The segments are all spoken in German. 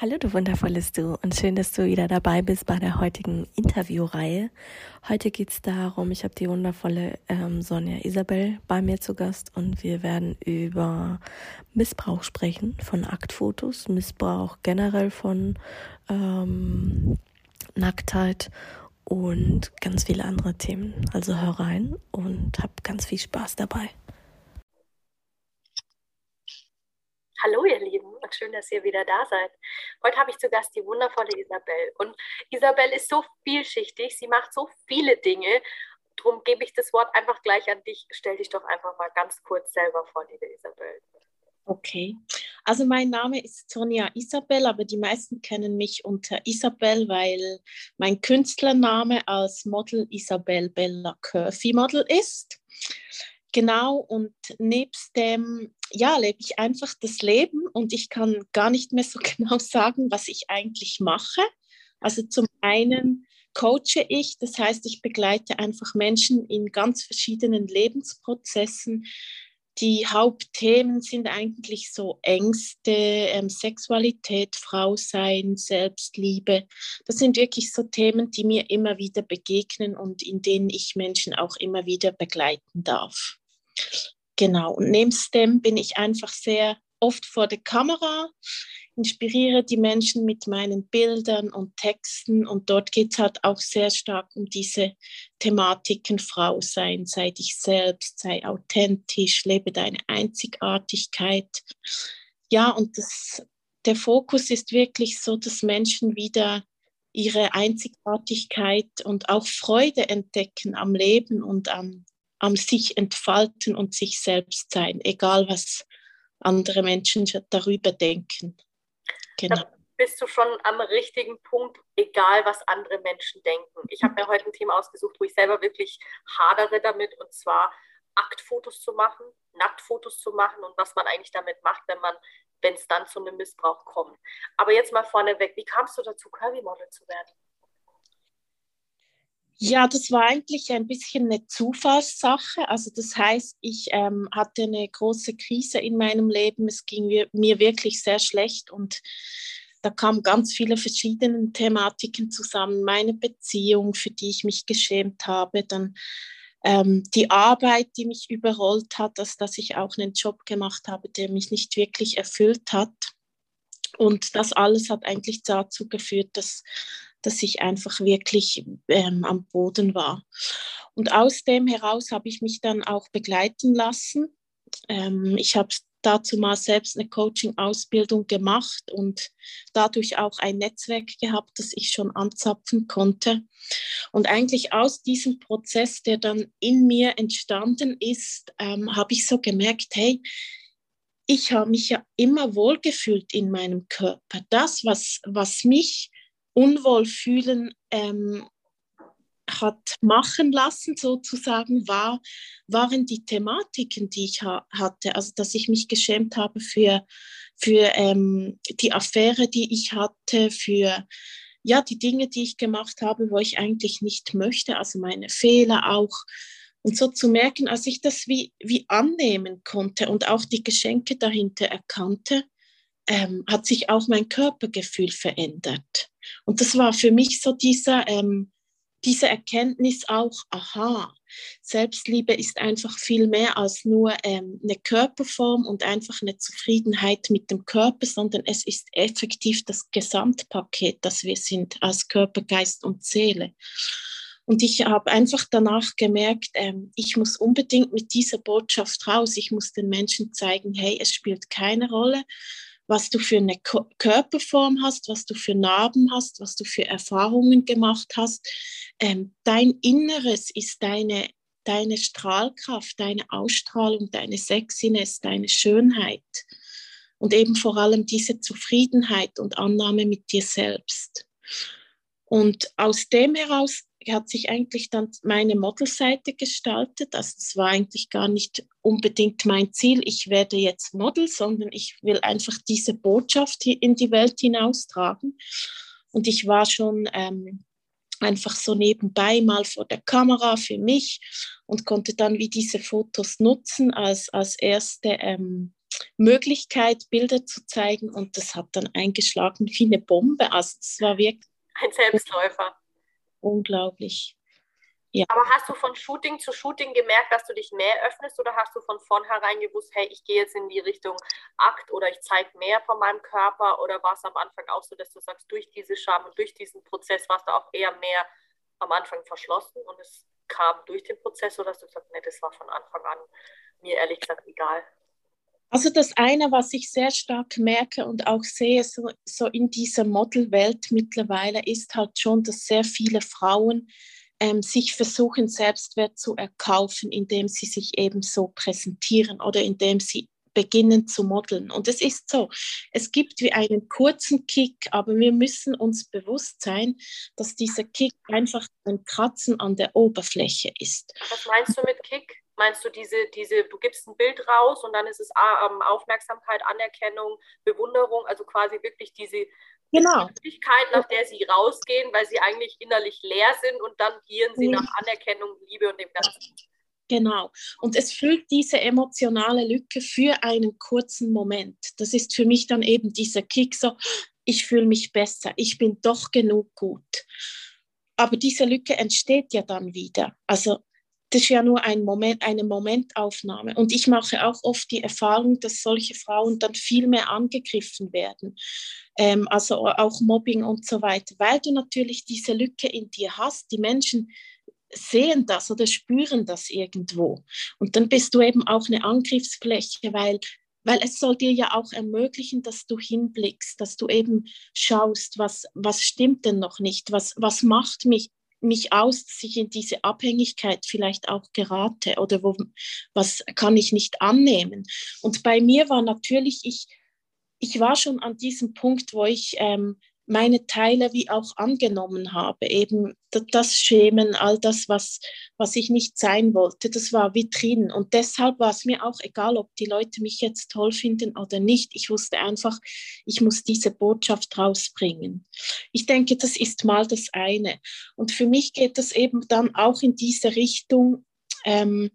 Hallo du wundervolles Du und schön, dass du wieder dabei bist bei der heutigen Interviewreihe. Heute geht es darum, ich habe die wundervolle ähm, Sonja Isabel bei mir zu Gast und wir werden über Missbrauch sprechen von Aktfotos, Missbrauch generell von ähm, Nacktheit und ganz viele andere Themen. Also hör rein und hab ganz viel Spaß dabei. Hallo ihr Lieben und schön, dass ihr wieder da seid. Heute habe ich zu Gast die wundervolle Isabel. Und Isabel ist so vielschichtig, sie macht so viele Dinge. Darum gebe ich das Wort einfach gleich an dich. Stell dich doch einfach mal ganz kurz selber vor, liebe Isabel. Okay, also mein Name ist Sonja Isabel, aber die meisten kennen mich unter Isabel, weil mein Künstlername als Model Isabel Bella Curvy Model ist. Genau, und nebst dem, ja, lebe ich einfach das Leben und ich kann gar nicht mehr so genau sagen, was ich eigentlich mache. Also zum einen coache ich, das heißt, ich begleite einfach Menschen in ganz verschiedenen Lebensprozessen. Die Hauptthemen sind eigentlich so Ängste, ähm, Sexualität, Frausein, Selbstliebe. Das sind wirklich so Themen, die mir immer wieder begegnen und in denen ich Menschen auch immer wieder begleiten darf. Genau, und nebst dem bin ich einfach sehr oft vor der Kamera, inspiriere die Menschen mit meinen Bildern und Texten und dort geht es halt auch sehr stark um diese Thematiken Frau sein, sei dich selbst, sei authentisch, lebe deine Einzigartigkeit. Ja, und das, der Fokus ist wirklich so, dass Menschen wieder ihre Einzigartigkeit und auch Freude entdecken am Leben und am am sich entfalten und sich selbst sein, egal was andere Menschen darüber denken. Genau. Da bist du schon am richtigen Punkt, egal was andere Menschen denken. Ich habe mir heute ein Thema ausgesucht, wo ich selber wirklich hadere damit, und zwar Aktfotos zu machen, Nacktfotos zu machen und was man eigentlich damit macht, wenn man, wenn es dann zu einem Missbrauch kommt. Aber jetzt mal vorneweg, wie kamst du dazu, Curvy-Model zu werden? Ja, das war eigentlich ein bisschen eine Zufallssache. Also das heißt, ich ähm, hatte eine große Krise in meinem Leben. Es ging mir, wirklich sehr schlecht und da kamen ganz viele verschiedene Thematiken zusammen. Meine Beziehung, für die ich mich geschämt habe, dann ähm, die Arbeit, die mich überrollt hat, dass, dass ich auch einen Job gemacht habe, der mich nicht wirklich erfüllt hat. Und das alles hat eigentlich dazu geführt, dass dass ich einfach wirklich ähm, am Boden war. Und aus dem heraus habe ich mich dann auch begleiten lassen. Ähm, ich habe dazu mal selbst eine Coaching-Ausbildung gemacht und dadurch auch ein Netzwerk gehabt, das ich schon anzapfen konnte. Und eigentlich aus diesem Prozess, der dann in mir entstanden ist, ähm, habe ich so gemerkt, hey, ich habe mich ja immer wohlgefühlt in meinem Körper. Das, was, was mich Unwohlfühlen ähm, hat machen lassen, sozusagen, war, waren die Thematiken, die ich ha hatte. Also, dass ich mich geschämt habe für, für ähm, die Affäre, die ich hatte, für ja, die Dinge, die ich gemacht habe, wo ich eigentlich nicht möchte, also meine Fehler auch. Und so zu merken, als ich das wie, wie annehmen konnte und auch die Geschenke dahinter erkannte, ähm, hat sich auch mein Körpergefühl verändert. Und das war für mich so dieser, ähm, diese Erkenntnis auch, aha, Selbstliebe ist einfach viel mehr als nur ähm, eine Körperform und einfach eine Zufriedenheit mit dem Körper, sondern es ist effektiv das Gesamtpaket, das wir sind als Körper, Geist und Seele. Und ich habe einfach danach gemerkt, ähm, ich muss unbedingt mit dieser Botschaft raus. Ich muss den Menschen zeigen, hey, es spielt keine Rolle, was du für eine Körperform hast, was du für Narben hast, was du für Erfahrungen gemacht hast. Ähm, dein Inneres ist deine, deine Strahlkraft, deine Ausstrahlung, deine Sexiness, deine Schönheit. und eben vor allem diese Zufriedenheit und Annahme mit dir selbst. Und aus dem heraus hat sich eigentlich dann meine Modelseite gestaltet. Also es war eigentlich gar nicht unbedingt mein Ziel, ich werde jetzt Model, sondern ich will einfach diese Botschaft in die Welt hinaustragen. Und ich war schon ähm, einfach so nebenbei mal vor der Kamera für mich und konnte dann wie diese Fotos nutzen als, als erste ähm, Möglichkeit, Bilder zu zeigen. Und das hat dann eingeschlagen wie eine Bombe. Also es war wirklich ein Selbstläufer unglaublich. Ja. Aber hast du von Shooting zu Shooting gemerkt, dass du dich mehr öffnest oder hast du von vornherein gewusst, hey, ich gehe jetzt in die Richtung Akt oder ich zeige mehr von meinem Körper oder war es am Anfang auch so, dass du sagst, durch diese Scham und durch diesen Prozess warst du auch eher mehr am Anfang verschlossen und es kam durch den Prozess oder hast du gesagt, nee, das war von Anfang an mir ehrlich gesagt egal? Also das eine, was ich sehr stark merke und auch sehe, so, so in dieser Modelwelt mittlerweile, ist halt schon, dass sehr viele Frauen ähm, sich versuchen, Selbstwert zu erkaufen, indem sie sich eben so präsentieren oder indem sie beginnen zu modeln. Und es ist so, es gibt wie einen kurzen Kick, aber wir müssen uns bewusst sein, dass dieser Kick einfach ein Kratzen an der Oberfläche ist. Was meinst du mit Kick? Meinst du diese, diese, du gibst ein Bild raus und dann ist es ähm, Aufmerksamkeit, Anerkennung, Bewunderung, also quasi wirklich diese genau. Möglichkeit, nach der sie rausgehen, weil sie eigentlich innerlich leer sind und dann gieren sie nach Anerkennung, Liebe und dem Ganzen. Genau. Und es füllt diese emotionale Lücke für einen kurzen Moment. Das ist für mich dann eben dieser Kick, so, ich fühle mich besser, ich bin doch genug gut. Aber diese Lücke entsteht ja dann wieder. Also das ist ja nur ein Moment, eine Momentaufnahme. Und ich mache auch oft die Erfahrung, dass solche Frauen dann viel mehr angegriffen werden. Ähm, also auch Mobbing und so weiter, weil du natürlich diese Lücke in dir hast. Die Menschen sehen das oder spüren das irgendwo. Und dann bist du eben auch eine Angriffsfläche, weil weil es soll dir ja auch ermöglichen, dass du hinblickst, dass du eben schaust, was, was stimmt denn noch nicht, was, was macht mich mich aus, dass ich in diese Abhängigkeit vielleicht auch gerate oder wo, was kann ich nicht annehmen. Und bei mir war natürlich, ich, ich war schon an diesem Punkt, wo ich ähm, meine Teile wie auch angenommen habe. Eben das Schämen, all das, was, was ich nicht sein wollte, das war wie drin. Und deshalb war es mir auch egal, ob die Leute mich jetzt toll finden oder nicht. Ich wusste einfach, ich muss diese Botschaft rausbringen. Ich denke, das ist mal das eine. Und für mich geht das eben dann auch in diese Richtung. Ähm,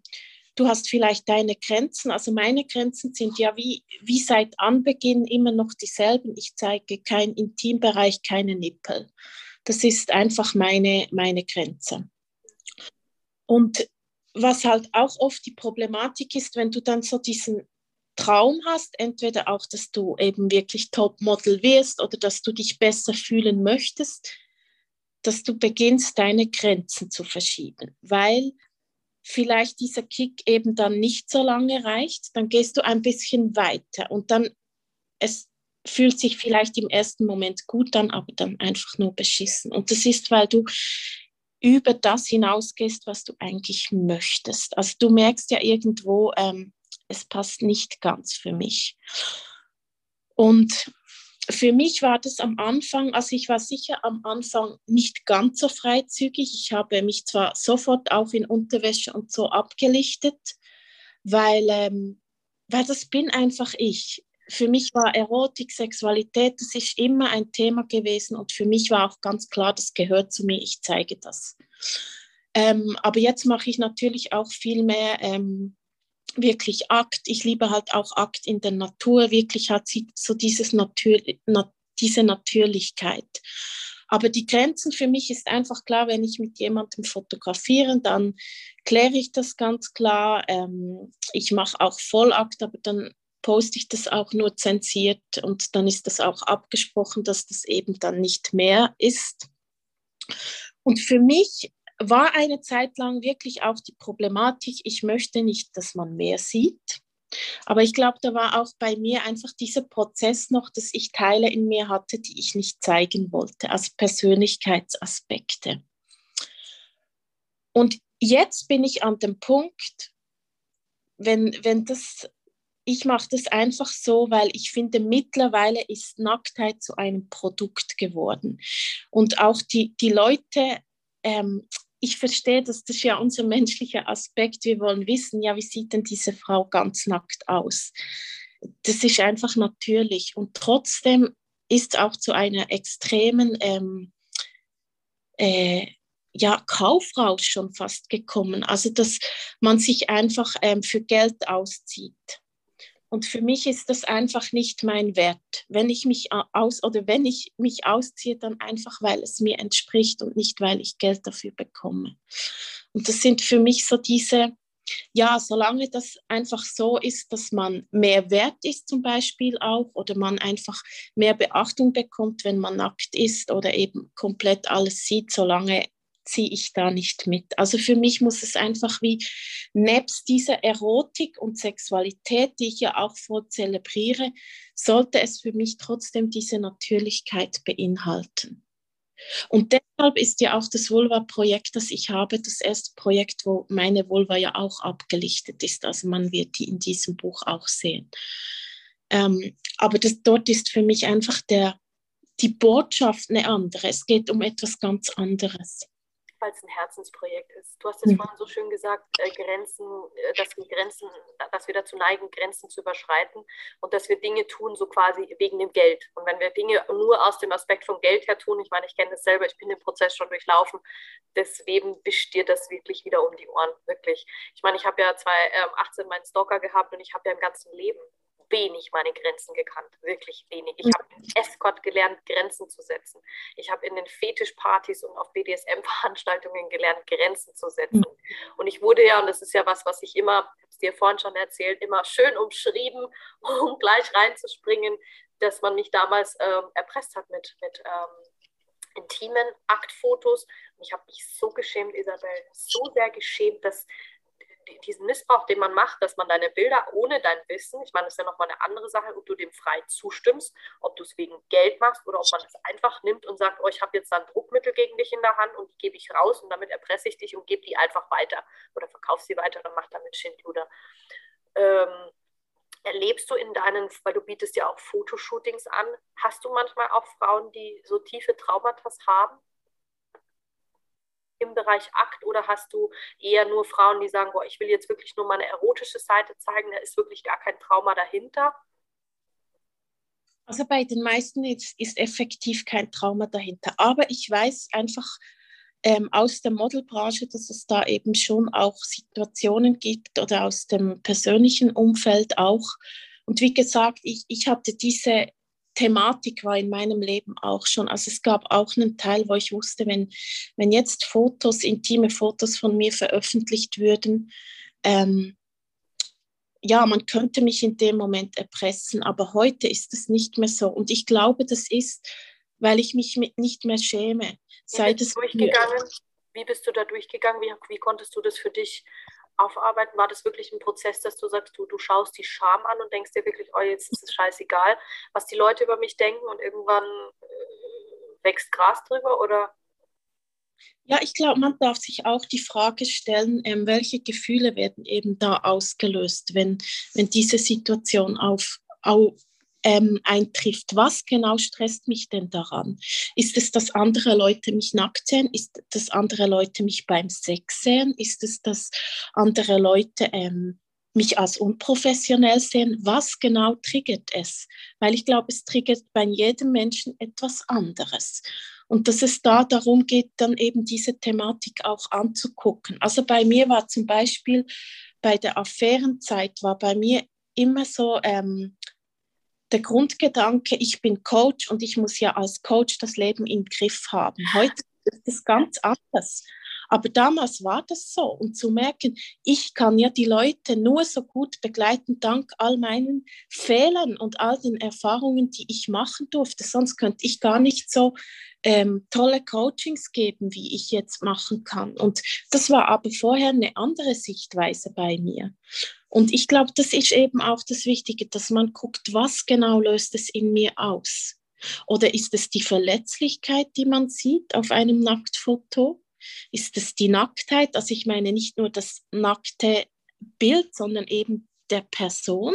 du hast vielleicht deine Grenzen. Also meine Grenzen sind ja wie, wie seit Anbeginn immer noch dieselben. Ich zeige kein Intimbereich, keine Nippel. Das ist einfach meine, meine Grenze. Und was halt auch oft die Problematik ist, wenn du dann so diesen Traum hast, entweder auch, dass du eben wirklich Topmodel wirst oder dass du dich besser fühlen möchtest, dass du beginnst, deine Grenzen zu verschieben, weil vielleicht dieser Kick eben dann nicht so lange reicht, dann gehst du ein bisschen weiter und dann es fühlt sich vielleicht im ersten Moment gut an, aber dann einfach nur beschissen. Und das ist, weil du über das hinausgehst, was du eigentlich möchtest. Also du merkst ja irgendwo, ähm, es passt nicht ganz für mich. Und für mich war das am Anfang, also ich war sicher am Anfang nicht ganz so freizügig. Ich habe mich zwar sofort auch in Unterwäsche und so abgelichtet, weil, ähm, weil das bin einfach ich. Für mich war Erotik, Sexualität, das ist immer ein Thema gewesen und für mich war auch ganz klar, das gehört zu mir, ich zeige das. Ähm, aber jetzt mache ich natürlich auch viel mehr ähm, wirklich Akt. Ich liebe halt auch Akt in der Natur. Wirklich hat sie so dieses Natür, na, diese Natürlichkeit. Aber die Grenzen für mich ist einfach klar, wenn ich mit jemandem fotografiere, dann kläre ich das ganz klar. Ähm, ich mache auch Vollakt, aber dann poste ich das auch nur zensiert und dann ist das auch abgesprochen, dass das eben dann nicht mehr ist. Und für mich war eine Zeit lang wirklich auch die Problematik, ich möchte nicht, dass man mehr sieht. Aber ich glaube, da war auch bei mir einfach dieser Prozess noch, dass ich Teile in mir hatte, die ich nicht zeigen wollte, als Persönlichkeitsaspekte. Und jetzt bin ich an dem Punkt, wenn, wenn das ich mache das einfach so, weil ich finde, mittlerweile ist Nacktheit zu einem Produkt geworden. Und auch die, die Leute, ähm, ich verstehe, dass das ja unser menschlicher Aspekt. Wir wollen wissen, ja, wie sieht denn diese Frau ganz nackt aus? Das ist einfach natürlich. Und trotzdem ist auch zu einer extremen ähm, äh, ja, Kaufrausch schon fast gekommen. Also, dass man sich einfach ähm, für Geld auszieht. Und für mich ist das einfach nicht mein Wert. Wenn ich mich aus oder wenn ich mich ausziehe, dann einfach, weil es mir entspricht und nicht, weil ich Geld dafür bekomme. Und das sind für mich so diese, ja, solange das einfach so ist, dass man mehr wert ist zum Beispiel auch oder man einfach mehr Beachtung bekommt, wenn man nackt ist oder eben komplett alles sieht, solange ziehe ich da nicht mit. Also für mich muss es einfach wie nebst dieser Erotik und Sexualität, die ich ja auch vorzelebriere, sollte es für mich trotzdem diese Natürlichkeit beinhalten. Und deshalb ist ja auch das Vulva-Projekt, das ich habe, das erste Projekt, wo meine Vulva ja auch abgelichtet ist. Also man wird die in diesem Buch auch sehen. Ähm, aber das, dort ist für mich einfach der, die Botschaft eine andere. Es geht um etwas ganz anderes weil es ein Herzensprojekt ist. Du hast es mhm. vorhin so schön gesagt, äh, Grenzen, äh, dass wir Grenzen, dass wir dazu neigen, Grenzen zu überschreiten und dass wir Dinge tun, so quasi wegen dem Geld. Und wenn wir Dinge nur aus dem Aspekt von Geld her tun, ich meine, ich kenne das selber, ich bin den Prozess schon durchlaufen, deswegen wischt dir das wirklich wieder um die Ohren, wirklich. Ich meine, ich habe ja 2018 ähm, meinen Stalker gehabt und ich habe ja im ganzen Leben wenig meine Grenzen gekannt, wirklich wenig. Ich habe Escort gelernt, Grenzen zu setzen. Ich habe in den Fetischpartys und auf BDSM-Veranstaltungen gelernt, Grenzen zu setzen. Und ich wurde ja, und das ist ja was, was ich immer, ich habe es dir vorhin schon erzählt, immer schön umschrieben, um gleich reinzuspringen, dass man mich damals ähm, erpresst hat mit, mit ähm, intimen Aktfotos. Und ich habe mich so geschämt, Isabel, so sehr geschämt, dass diesen Missbrauch, den man macht, dass man deine Bilder ohne dein Wissen, ich meine, das ist ja nochmal eine andere Sache, ob du dem frei zustimmst, ob du es wegen Geld machst oder ob man es einfach nimmt und sagt, oh, ich habe jetzt dann Druckmittel gegen dich in der Hand und die gebe ich raus und damit erpresse ich dich und gebe die einfach weiter oder verkauf sie weiter und mach damit Schindluder. Ähm, erlebst du in deinen, weil du bietest ja auch Fotoshootings an, hast du manchmal auch Frauen, die so tiefe Traumata haben? Im Bereich Akt oder hast du eher nur Frauen, die sagen, boah, ich will jetzt wirklich nur meine erotische Seite zeigen, da ist wirklich gar kein Trauma dahinter? Also bei den meisten ist, ist effektiv kein Trauma dahinter. Aber ich weiß einfach ähm, aus der Modelbranche, dass es da eben schon auch Situationen gibt oder aus dem persönlichen Umfeld auch. Und wie gesagt, ich, ich hatte diese Thematik war in meinem Leben auch schon. Also es gab auch einen Teil, wo ich wusste, wenn, wenn jetzt Fotos, intime Fotos von mir veröffentlicht würden, ähm, ja, man könnte mich in dem Moment erpressen, aber heute ist es nicht mehr so. Und ich glaube, das ist, weil ich mich nicht mehr schäme. Seit es durchgegangen? Wie bist du da durchgegangen? Wie, wie konntest du das für dich aufarbeiten? War das wirklich ein Prozess, dass du sagst, du, du schaust die Scham an und denkst dir wirklich, oh, jetzt ist es scheißegal, was die Leute über mich denken und irgendwann äh, wächst Gras drüber oder? Ja, ich glaube, man darf sich auch die Frage stellen, ähm, welche Gefühle werden eben da ausgelöst, wenn, wenn diese Situation auf, auf, ähm, eintrifft. Was genau stresst mich denn daran? Ist es, dass andere Leute mich nackt sehen? Ist es, dass andere Leute mich beim Sex sehen? Ist es, dass andere Leute ähm, mich als unprofessionell sehen? Was genau triggert es? Weil ich glaube, es triggert bei jedem Menschen etwas anderes. Und dass es da darum geht, dann eben diese Thematik auch anzugucken. Also bei mir war zum Beispiel bei der Affärenzeit, war bei mir immer so, ähm, der Grundgedanke, ich bin Coach und ich muss ja als Coach das Leben im Griff haben. Heute ist das ganz anders. Aber damals war das so. Und zu merken, ich kann ja die Leute nur so gut begleiten, dank all meinen Fehlern und all den Erfahrungen, die ich machen durfte. Sonst könnte ich gar nicht so ähm, tolle Coachings geben, wie ich jetzt machen kann. Und das war aber vorher eine andere Sichtweise bei mir. Und ich glaube, das ist eben auch das Wichtige, dass man guckt, was genau löst es in mir aus. Oder ist es die Verletzlichkeit, die man sieht auf einem Nacktfoto? Ist es die Nacktheit? Also ich meine nicht nur das nackte Bild, sondern eben der Person.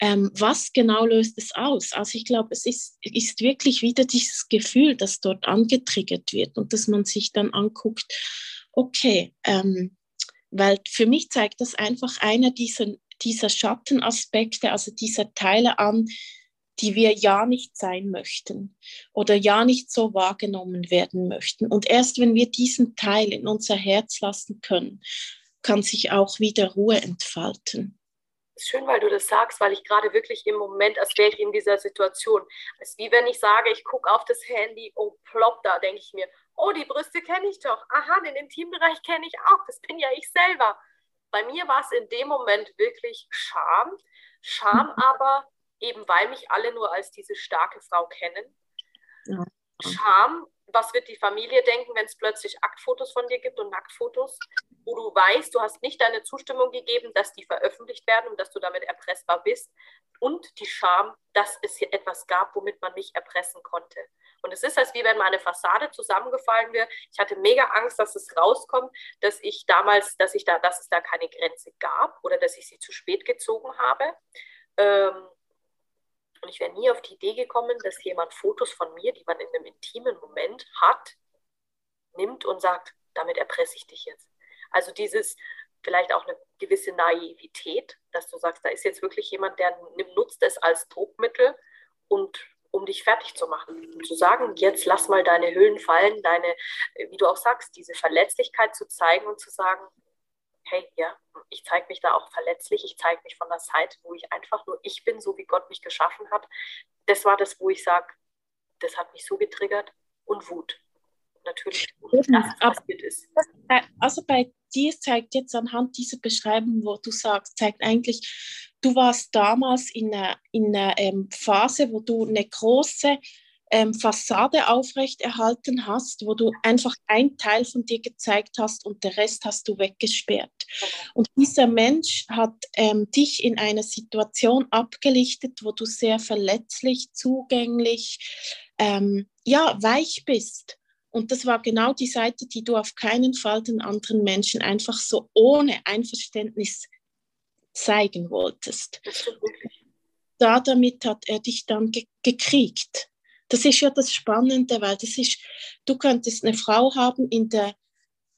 Ähm, was genau löst es aus? Also ich glaube, es ist, ist wirklich wieder dieses Gefühl, das dort angetriggert wird und dass man sich dann anguckt, okay, ähm, weil für mich zeigt das einfach einer dieser, dieser Schattenaspekte, also dieser Teile an, die wir ja nicht sein möchten oder ja nicht so wahrgenommen werden möchten. Und erst wenn wir diesen Teil in unser Herz lassen können, kann sich auch wieder Ruhe entfalten. Schön, weil du das sagst, weil ich gerade wirklich im Moment, als wäre ich in dieser Situation. Es ist wie wenn ich sage, ich gucke auf das Handy und plopp, da denke ich mir, oh, die Brüste kenne ich doch. Aha, den Intimbereich kenne ich auch. Das bin ja ich selber. Bei mir war es in dem Moment wirklich Scham. Scham aber eben weil mich alle nur als diese starke Frau kennen. Ja. Scham, was wird die Familie denken, wenn es plötzlich Aktfotos von dir gibt und Nacktfotos, wo du weißt, du hast nicht deine Zustimmung gegeben, dass die veröffentlicht werden und dass du damit erpressbar bist. Und die Scham, dass es hier etwas gab, womit man mich erpressen konnte. Und es ist, als wie wenn meine Fassade zusammengefallen wäre. Ich hatte mega Angst, dass es rauskommt, dass ich damals, dass ich da, dass es da keine Grenze gab oder dass ich sie zu spät gezogen habe. Ähm, und ich wäre nie auf die Idee gekommen, dass jemand Fotos von mir, die man in einem intimen Moment hat, nimmt und sagt, damit erpresse ich dich jetzt. Also dieses, vielleicht auch eine gewisse Naivität, dass du sagst, da ist jetzt wirklich jemand, der nutzt es als Druckmittel und um dich fertig zu machen. Und zu sagen, jetzt lass mal deine Hüllen fallen, deine, wie du auch sagst, diese Verletzlichkeit zu zeigen und zu sagen, hey, ja, ich zeige mich da auch verletzlich, ich zeige mich von der Seite, wo ich einfach nur ich bin, so wie Gott mich geschaffen hat. Das war das, wo ich sage, das hat mich so getriggert und Wut. Natürlich, Eben, passiert ist. Also bei dir zeigt jetzt anhand dieser Beschreibung, wo du sagst, zeigt eigentlich, du warst damals in einer, in einer ähm, Phase, wo du eine große ähm, Fassade aufrechterhalten hast, wo du einfach ein Teil von dir gezeigt hast und der Rest hast du weggesperrt. Und dieser Mensch hat ähm, dich in einer Situation abgelichtet, wo du sehr verletzlich, zugänglich, ähm, ja, weich bist. Und das war genau die Seite, die du auf keinen Fall den anderen Menschen einfach so ohne Einverständnis zeigen wolltest. Da damit hat er dich dann ge gekriegt. Das ist ja das Spannende, weil das ist, du könntest eine Frau haben in, der,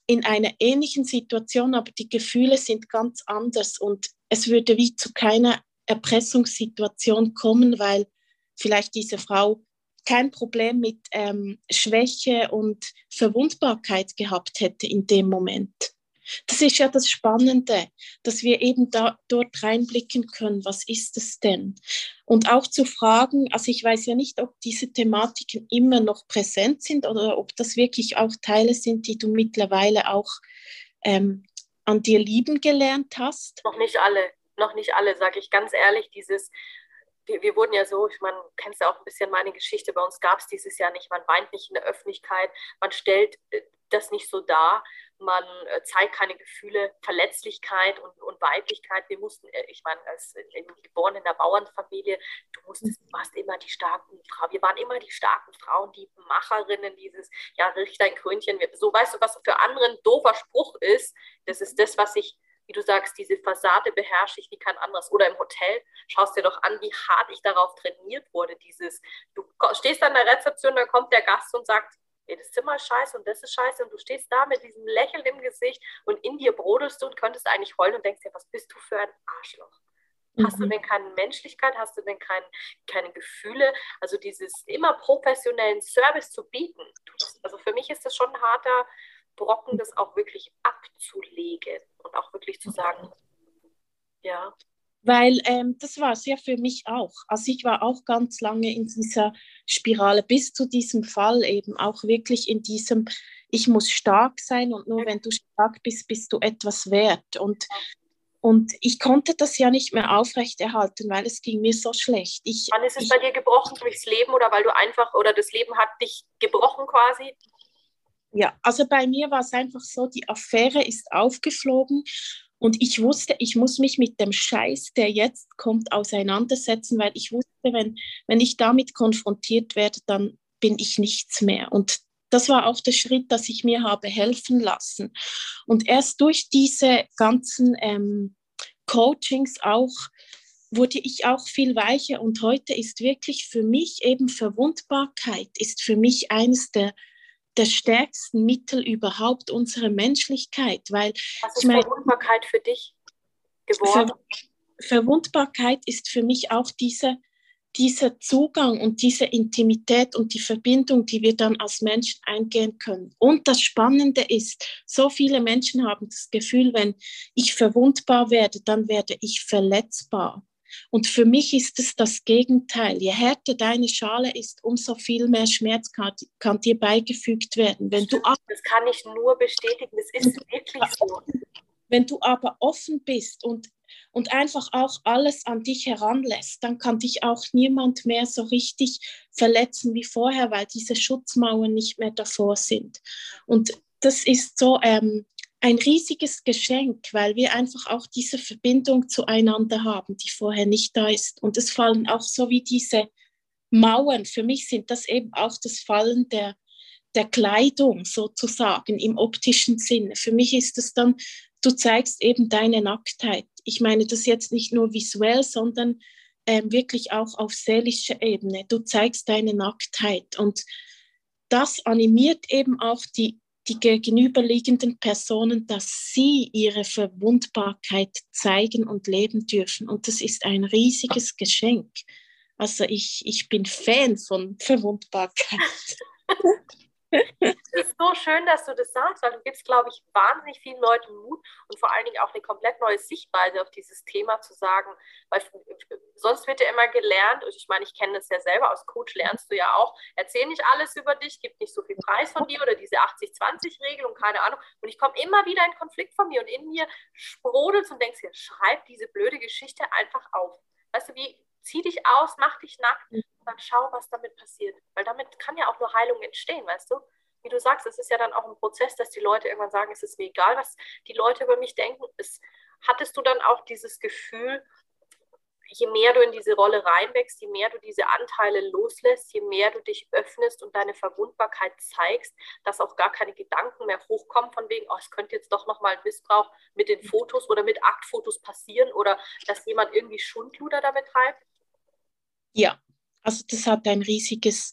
in einer ähnlichen Situation, aber die Gefühle sind ganz anders und es würde wie zu keiner Erpressungssituation kommen, weil vielleicht diese Frau kein Problem mit ähm, Schwäche und Verwundbarkeit gehabt hätte in dem Moment. Das ist ja das Spannende, dass wir eben da, dort reinblicken können, was ist es denn? Und auch zu fragen, also ich weiß ja nicht, ob diese Thematiken immer noch präsent sind oder ob das wirklich auch Teile sind, die du mittlerweile auch ähm, an dir lieben gelernt hast. Noch nicht alle, noch nicht alle, sage ich ganz ehrlich, dieses wir, wir, wurden ja so, ich meine, kennst ja auch ein bisschen meine Geschichte, bei uns gab es dieses Jahr nicht, man weint nicht in der Öffentlichkeit, man stellt äh, das nicht so dar man äh, zeigt keine Gefühle, Verletzlichkeit und, und Weiblichkeit. Wir mussten, äh, ich meine, als in, geboren in der Bauernfamilie, du musstest, warst immer die starken Frauen. Wir waren immer die starken Frauen, die Macherinnen, dieses, ja, richt dein Krönchen. So weißt du, was für andere ein doofer Spruch ist. Das ist das, was ich wie du sagst, diese Fassade beherrsche ich wie kein anderes. Oder im Hotel, schaust dir doch an, wie hart ich darauf trainiert wurde. Dieses, du stehst an der Rezeption, dann kommt der Gast und sagt, ey, das Zimmer ist scheiße und das ist scheiße und du stehst da mit diesem Lächeln im Gesicht und in dir brodelst du und könntest eigentlich heulen und denkst dir, was bist du für ein Arschloch? Mhm. Hast du mhm. denn keine Menschlichkeit? Hast du denn kein, keine Gefühle? Also dieses immer professionellen Service zu bieten. Also für mich ist das schon ein harter Brocken, das auch wirklich abzulegen und auch wirklich zu sagen, ja. Weil ähm, das war es ja für mich auch. Also ich war auch ganz lange in dieser Spirale bis zu diesem Fall eben auch wirklich in diesem, ich muss stark sein und nur wenn du stark bist, bist du etwas wert. Und, und ich konnte das ja nicht mehr aufrechterhalten, weil es ging mir so schlecht. Ich, Wann ist es ich, bei dir gebrochen durchs Leben oder weil du einfach, oder das Leben hat dich gebrochen quasi? Ja, also bei mir war es einfach so, die Affäre ist aufgeflogen und ich wusste, ich muss mich mit dem Scheiß, der jetzt kommt, auseinandersetzen, weil ich wusste, wenn, wenn ich damit konfrontiert werde, dann bin ich nichts mehr. Und das war auch der Schritt, dass ich mir habe helfen lassen. Und erst durch diese ganzen ähm, Coachings auch wurde ich auch viel weicher und heute ist wirklich für mich eben Verwundbarkeit, ist für mich eines der, der stärksten Mittel überhaupt unserer Menschlichkeit. Weil, Was ist Verwundbarkeit für dich geworden? Ver Verwundbarkeit ist für mich auch diese, dieser Zugang und diese Intimität und die Verbindung, die wir dann als Menschen eingehen können. Und das Spannende ist, so viele Menschen haben das Gefühl, wenn ich verwundbar werde, dann werde ich verletzbar. Und für mich ist es das Gegenteil. Je härter deine Schale ist, umso viel mehr Schmerz kann, kann dir beigefügt werden. Wenn du das kann ich nur bestätigen, das ist wirklich so. Wenn du aber offen bist und, und einfach auch alles an dich heranlässt, dann kann dich auch niemand mehr so richtig verletzen wie vorher, weil diese Schutzmauern nicht mehr davor sind. Und das ist so, ähm, ein riesiges Geschenk, weil wir einfach auch diese Verbindung zueinander haben, die vorher nicht da ist. Und es fallen auch so wie diese Mauern, für mich sind das eben auch das Fallen der, der Kleidung sozusagen im optischen Sinne. Für mich ist es dann, du zeigst eben deine Nacktheit. Ich meine das jetzt nicht nur visuell, sondern ähm, wirklich auch auf seelischer Ebene. Du zeigst deine Nacktheit und das animiert eben auch die die gegenüberliegenden Personen, dass sie ihre Verwundbarkeit zeigen und leben dürfen. Und das ist ein riesiges Geschenk. Also ich, ich bin Fan von Verwundbarkeit. Es ist so schön, dass du das sagst, weil du gibst, glaube ich, wahnsinnig vielen Leuten Mut und vor allen Dingen auch eine komplett neue Sichtweise auf dieses Thema zu sagen, weil sonst wird ja immer gelernt, und ich meine, ich kenne das ja selber, aus Coach lernst du ja auch, erzähl nicht alles über dich, gib nicht so viel Preis von dir oder diese 80-20-Regel und keine Ahnung. Und ich komme immer wieder in Konflikt von mir und in mir sprodelt und denkst dir, schreib diese blöde Geschichte einfach auf. Weißt du, wie zieh dich aus, mach dich nackt und dann schau, was damit passiert. Weil damit kann ja auch nur Heilung entstehen, weißt du? Wie du sagst, es ist ja dann auch ein Prozess, dass die Leute irgendwann sagen, es ist mir egal, was die Leute über mich denken. Es, hattest du dann auch dieses Gefühl, je mehr du in diese Rolle reinwächst, je mehr du diese Anteile loslässt, je mehr du dich öffnest und deine Verwundbarkeit zeigst, dass auch gar keine Gedanken mehr hochkommen von wegen, oh, es könnte jetzt doch nochmal ein Missbrauch mit den Fotos oder mit Aktfotos passieren oder dass jemand irgendwie Schundluder damit treibt? Ja, also das hat ein riesiges,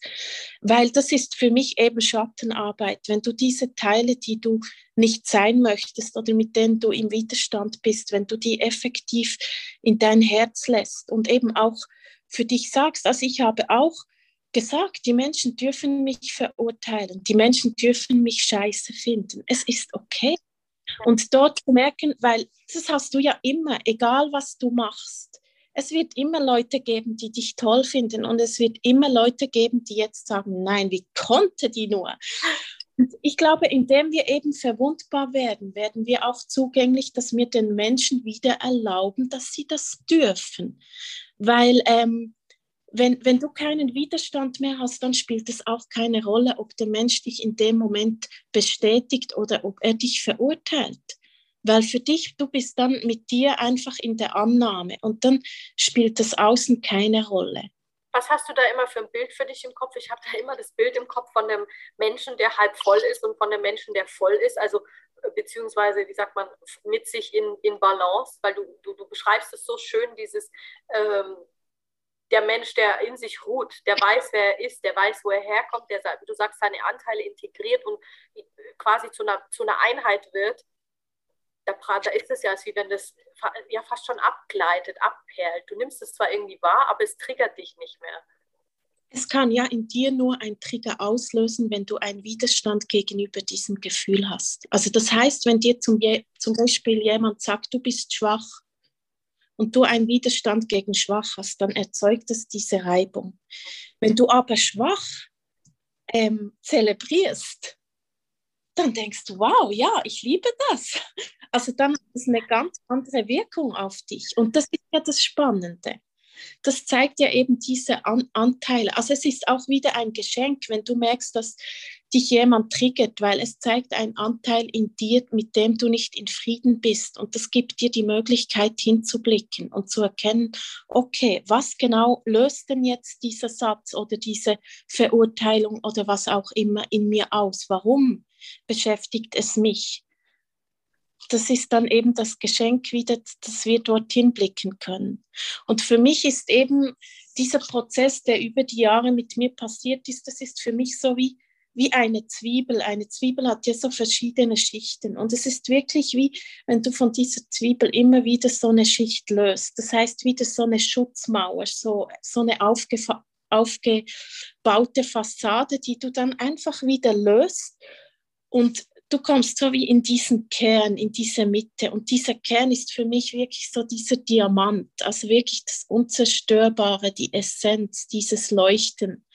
weil das ist für mich eben Schattenarbeit. Wenn du diese Teile, die du nicht sein möchtest oder mit denen du im Widerstand bist, wenn du die effektiv in dein Herz lässt und eben auch für dich sagst, also ich habe auch gesagt, die Menschen dürfen mich verurteilen, die Menschen dürfen mich scheiße finden. Es ist okay. Und dort merken, weil das hast du ja immer, egal was du machst es wird immer Leute geben, die dich toll finden und es wird immer Leute geben, die jetzt sagen, nein, wie konnte die nur? Ich glaube, indem wir eben verwundbar werden, werden wir auch zugänglich, dass wir den Menschen wieder erlauben, dass sie das dürfen. Weil ähm, wenn, wenn du keinen Widerstand mehr hast, dann spielt es auch keine Rolle, ob der Mensch dich in dem Moment bestätigt oder ob er dich verurteilt. Weil für dich, du bist dann mit dir einfach in der Annahme und dann spielt das Außen keine Rolle. Was hast du da immer für ein Bild für dich im Kopf? Ich habe da immer das Bild im Kopf von dem Menschen, der halb voll ist und von dem Menschen, der voll ist. Also äh, beziehungsweise, wie sagt man, mit sich in, in Balance, weil du, du, du beschreibst es so schön, dieses ähm, der Mensch, der in sich ruht, der weiß, wer er ist, der weiß, wo er herkommt, der, wie du sagst, seine Anteile integriert und äh, quasi zu einer, zu einer Einheit wird da, da ist es ja, als wie wenn das ja fast schon abgleitet, abperlt. Du nimmst es zwar irgendwie wahr, aber es triggert dich nicht mehr. Es kann ja in dir nur ein Trigger auslösen, wenn du einen Widerstand gegenüber diesem Gefühl hast. Also das heißt, wenn dir zum, zum Beispiel jemand sagt, du bist schwach und du einen Widerstand gegen schwach hast, dann erzeugt es diese Reibung. Wenn du aber schwach ähm, zelebrierst, dann denkst du, wow, ja, ich liebe das. Also dann hat es eine ganz andere Wirkung auf dich. Und das ist ja das Spannende. Das zeigt ja eben diese An Anteile. Also es ist auch wieder ein Geschenk, wenn du merkst, dass dich jemand triggert, weil es zeigt einen Anteil in dir, mit dem du nicht in Frieden bist. Und das gibt dir die Möglichkeit hinzublicken und zu erkennen, okay, was genau löst denn jetzt dieser Satz oder diese Verurteilung oder was auch immer in mir aus? Warum beschäftigt es mich? das ist dann eben das Geschenk wieder, dass wir dorthin blicken können. Und für mich ist eben dieser Prozess, der über die Jahre mit mir passiert ist, das ist für mich so wie, wie eine Zwiebel. Eine Zwiebel hat ja so verschiedene Schichten. Und es ist wirklich wie, wenn du von dieser Zwiebel immer wieder so eine Schicht löst. Das heißt, wieder so eine Schutzmauer, so, so eine aufgebaute Fassade, die du dann einfach wieder löst. Und du kommst so wie in diesen Kern, in diese Mitte. Und dieser Kern ist für mich wirklich so dieser Diamant, also wirklich das Unzerstörbare, die Essenz, dieses Leuchten.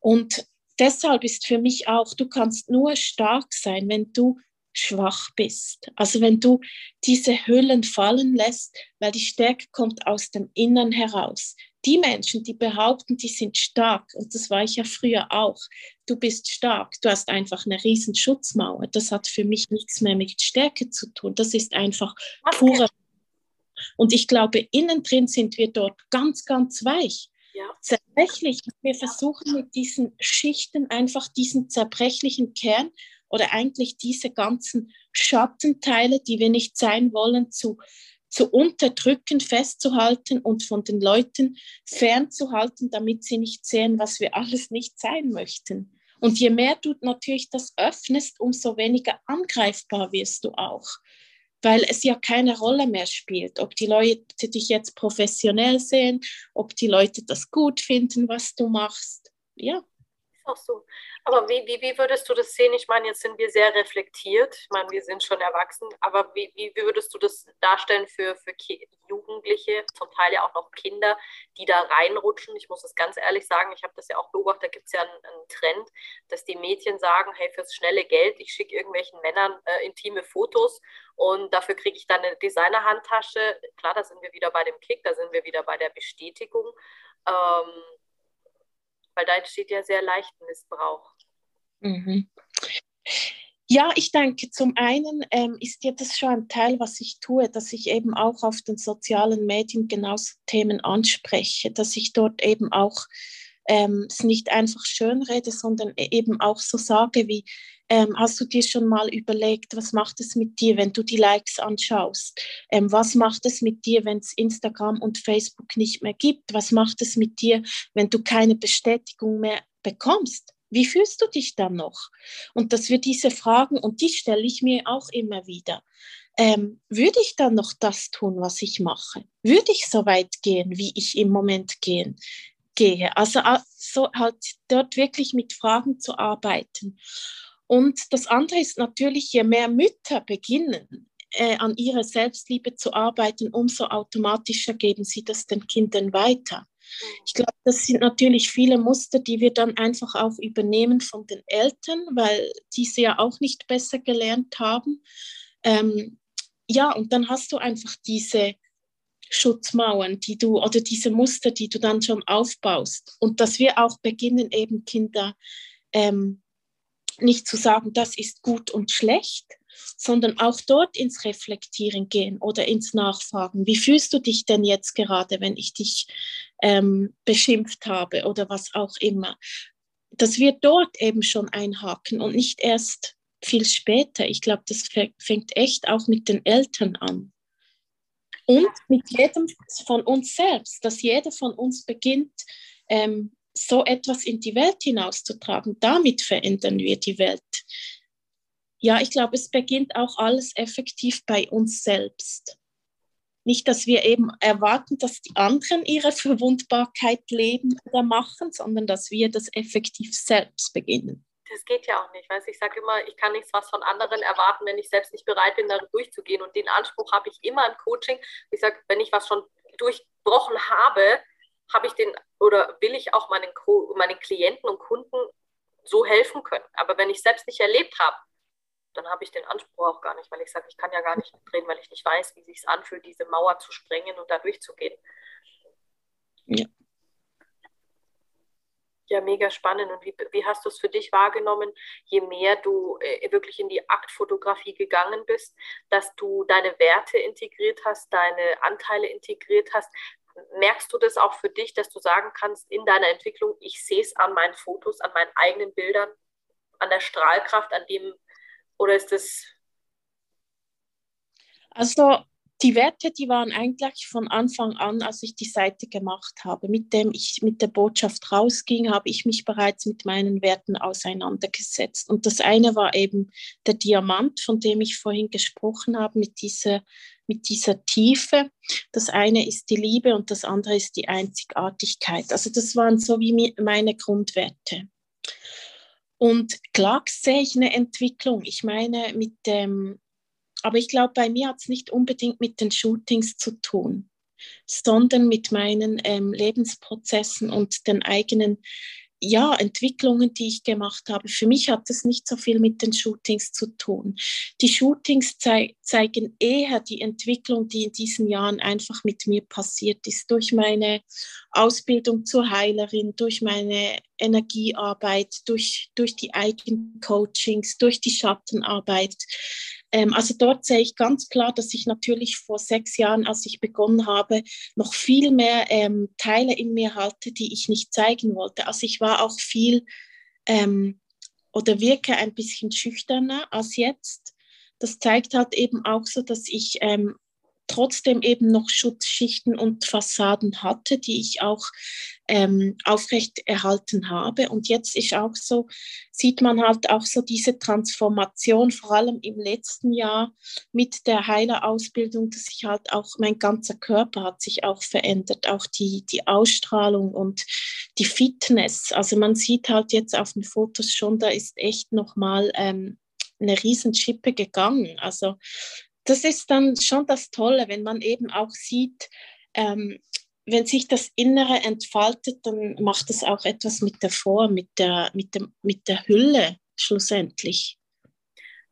Und deshalb ist für mich auch, du kannst nur stark sein, wenn du schwach bist. Also wenn du diese Hüllen fallen lässt, weil die Stärke kommt aus dem Innern heraus. Die Menschen, die behaupten, die sind stark, und das war ich ja früher auch, du bist stark, du hast einfach eine riesen Schutzmauer. Das hat für mich nichts mehr mit Stärke zu tun. Das ist einfach pure. Und ich glaube, innen drin sind wir dort ganz, ganz weich. Ja. Zerbrechlich. Wir versuchen mit diesen Schichten einfach diesen zerbrechlichen Kern oder eigentlich diese ganzen Schattenteile, die wir nicht sein wollen, zu, zu unterdrücken, festzuhalten und von den Leuten fernzuhalten, damit sie nicht sehen, was wir alles nicht sein möchten. Und je mehr du natürlich das öffnest, umso weniger angreifbar wirst du auch, weil es ja keine Rolle mehr spielt, ob die Leute dich jetzt professionell sehen, ob die Leute das gut finden, was du machst. Ja. Ist auch so. Aber wie, wie, wie würdest du das sehen? Ich meine, jetzt sind wir sehr reflektiert. Ich meine, wir sind schon erwachsen. Aber wie, wie, wie würdest du das darstellen für, für Jugendliche, zum Teil ja auch noch Kinder, die da reinrutschen? Ich muss es ganz ehrlich sagen, ich habe das ja auch beobachtet, da gibt es ja einen, einen, Trend, dass die Mädchen sagen, hey, fürs schnelle Geld, ich schicke irgendwelchen Männern äh, intime Fotos und dafür kriege ich dann eine Designer-Handtasche. Klar, da sind wir wieder bei dem Kick, da sind wir wieder bei der Bestätigung. Ähm, weil da entsteht ja sehr leicht Missbrauch. Mhm. Ja, ich denke, zum einen ähm, ist ja das schon ein Teil, was ich tue, dass ich eben auch auf den sozialen Medien genauso Themen anspreche, dass ich dort eben auch ähm, es nicht einfach schön rede, sondern e-, eben auch so sage wie, ähm, hast du dir schon mal überlegt, was macht es mit dir, wenn du die Likes anschaust? Ähm, was macht es mit dir, wenn es Instagram und Facebook nicht mehr gibt? Was macht es mit dir, wenn du keine Bestätigung mehr bekommst? Wie fühlst du dich dann noch? Und dass wir diese Fragen, und die stelle ich mir auch immer wieder, ähm, würde ich dann noch das tun, was ich mache? Würde ich so weit gehen, wie ich im Moment gehen, gehe? Also so halt dort wirklich mit Fragen zu arbeiten. Und das andere ist natürlich, je mehr Mütter beginnen, äh, an ihrer Selbstliebe zu arbeiten, umso automatischer geben sie das den Kindern weiter. Ich glaube, das sind natürlich viele Muster, die wir dann einfach auch übernehmen von den Eltern, weil diese ja auch nicht besser gelernt haben. Ähm, ja, und dann hast du einfach diese Schutzmauern, die du oder diese Muster, die du dann schon aufbaust. Und dass wir auch beginnen, eben Kinder ähm, nicht zu sagen, das ist gut und schlecht, sondern auch dort ins Reflektieren gehen oder ins Nachfragen. Wie fühlst du dich denn jetzt gerade, wenn ich dich ähm, beschimpft habe oder was auch immer? Dass wir dort eben schon einhaken und nicht erst viel später. Ich glaube, das fängt echt auch mit den Eltern an. Und mit jedem von uns selbst, dass jeder von uns beginnt, ähm, so etwas in die Welt hinauszutragen. Damit verändern wir die Welt. Ja, ich glaube, es beginnt auch alles effektiv bei uns selbst. Nicht, dass wir eben erwarten, dass die anderen ihre Verwundbarkeit leben oder machen, sondern dass wir das effektiv selbst beginnen. Das geht ja auch nicht. Weißt? Ich sage immer, ich kann nichts was von anderen erwarten, wenn ich selbst nicht bereit bin, da durchzugehen. Und den Anspruch habe ich immer im Coaching. Ich sage, wenn ich was schon durchbrochen habe, habe ich den oder will ich auch meinen, meinen Klienten und Kunden so helfen können. Aber wenn ich selbst nicht erlebt habe, dann habe ich den Anspruch auch gar nicht, weil ich sage, ich kann ja gar nicht mitreden, weil ich nicht weiß, wie sich anfühlt, diese Mauer zu sprengen und da durchzugehen. Ja. Ja, mega spannend. Und wie, wie hast du es für dich wahrgenommen, je mehr du äh, wirklich in die Aktfotografie gegangen bist, dass du deine Werte integriert hast, deine Anteile integriert hast, merkst du das auch für dich, dass du sagen kannst in deiner Entwicklung, ich sehe es an meinen Fotos, an meinen eigenen Bildern, an der Strahlkraft, an dem, oder ist das Also die Werte, die waren eigentlich von Anfang an, als ich die Seite gemacht habe, mit dem ich mit der Botschaft rausging, habe ich mich bereits mit meinen Werten auseinandergesetzt. Und das eine war eben der Diamant, von dem ich vorhin gesprochen habe, mit dieser, mit dieser Tiefe. Das eine ist die Liebe und das andere ist die Einzigartigkeit. Also das waren so wie meine Grundwerte. Und klar sehe ich eine Entwicklung. Ich meine, mit dem aber ich glaube, bei mir hat es nicht unbedingt mit den Shootings zu tun, sondern mit meinen ähm, Lebensprozessen und den eigenen ja, Entwicklungen, die ich gemacht habe. Für mich hat es nicht so viel mit den Shootings zu tun. Die Shootings zei zeigen eher die Entwicklung, die in diesen Jahren einfach mit mir passiert ist, durch meine Ausbildung zur Heilerin, durch meine Energiearbeit, durch, durch die eigenen Coachings, durch die Schattenarbeit. Ähm, also dort sehe ich ganz klar, dass ich natürlich vor sechs Jahren, als ich begonnen habe, noch viel mehr ähm, Teile in mir halte, die ich nicht zeigen wollte. Also ich war auch viel ähm, oder wirke ein bisschen schüchterner als jetzt. Das zeigt halt eben auch so, dass ich ähm, trotzdem eben noch Schutzschichten und Fassaden hatte, die ich auch ähm, aufrecht erhalten habe. Und jetzt ist auch so, sieht man halt auch so diese Transformation, vor allem im letzten Jahr mit der Heilerausbildung, dass sich halt auch mein ganzer Körper hat sich auch verändert, auch die, die Ausstrahlung und die Fitness. Also man sieht halt jetzt auf den Fotos schon, da ist echt nochmal ähm, eine Riesenschippe gegangen. Also das ist dann schon das Tolle, wenn man eben auch sieht, ähm, wenn sich das Innere entfaltet, dann macht es auch etwas mit der Form, mit der, mit dem, mit der Hülle schlussendlich.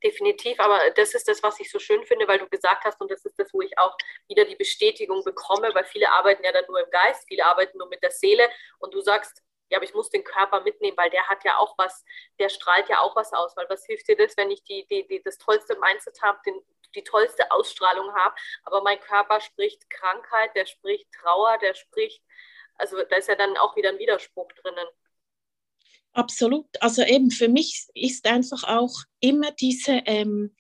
Definitiv, aber das ist das, was ich so schön finde, weil du gesagt hast, und das ist das, wo ich auch wieder die Bestätigung bekomme, weil viele arbeiten ja dann nur im Geist, viele arbeiten nur mit der Seele und du sagst, ja, aber ich muss den Körper mitnehmen, weil der hat ja auch was, der strahlt ja auch was aus, weil was hilft dir das, wenn ich die, die, die das tollste Mindset habe, den die tollste Ausstrahlung habe, aber mein Körper spricht Krankheit, der spricht Trauer, der spricht, also da ist ja dann auch wieder ein Widerspruch drinnen. Absolut. Also eben für mich ist einfach auch immer diese, ähm,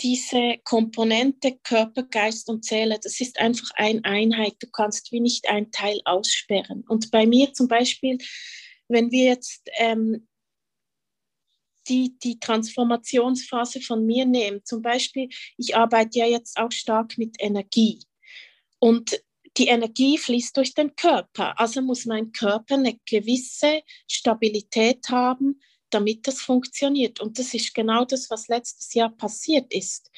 diese Komponente Körper, Geist und Seele, das ist einfach eine Einheit. Du kannst wie nicht ein Teil aussperren. Und bei mir zum Beispiel, wenn wir jetzt ähm, die, die Transformationsphase von mir nehmen. Zum Beispiel, ich arbeite ja jetzt auch stark mit Energie. Und die Energie fließt durch den Körper. Also muss mein Körper eine gewisse Stabilität haben, damit das funktioniert. Und das ist genau das, was letztes Jahr passiert ist.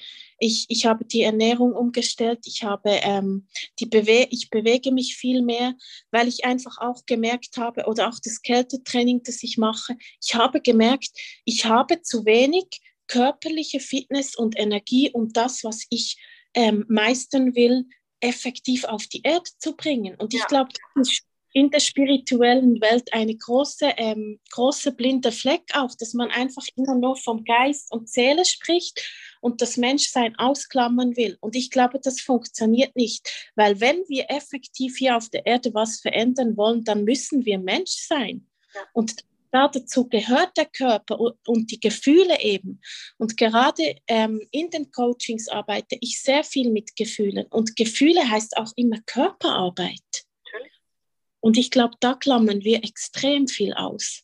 Ich, ich habe die Ernährung umgestellt, ich, habe, ähm, die Bewe ich bewege mich viel mehr, weil ich einfach auch gemerkt habe, oder auch das Kältetraining, das ich mache, ich habe gemerkt, ich habe zu wenig körperliche Fitness und Energie, um das, was ich ähm, meistern will, effektiv auf die Erde zu bringen. Und ich ja. glaube, das ist in der spirituellen Welt eine große, ähm, große blinde Fleck auch, dass man einfach immer nur vom Geist und Seele spricht und das Menschsein ausklammern will. Und ich glaube, das funktioniert nicht, weil wenn wir effektiv hier auf der Erde was verändern wollen, dann müssen wir Mensch sein. Ja. Und dazu gehört der Körper und die Gefühle eben. Und gerade ähm, in den Coachings arbeite ich sehr viel mit Gefühlen. Und Gefühle heißt auch immer Körperarbeit. Und ich glaube, da klammern wir extrem viel aus.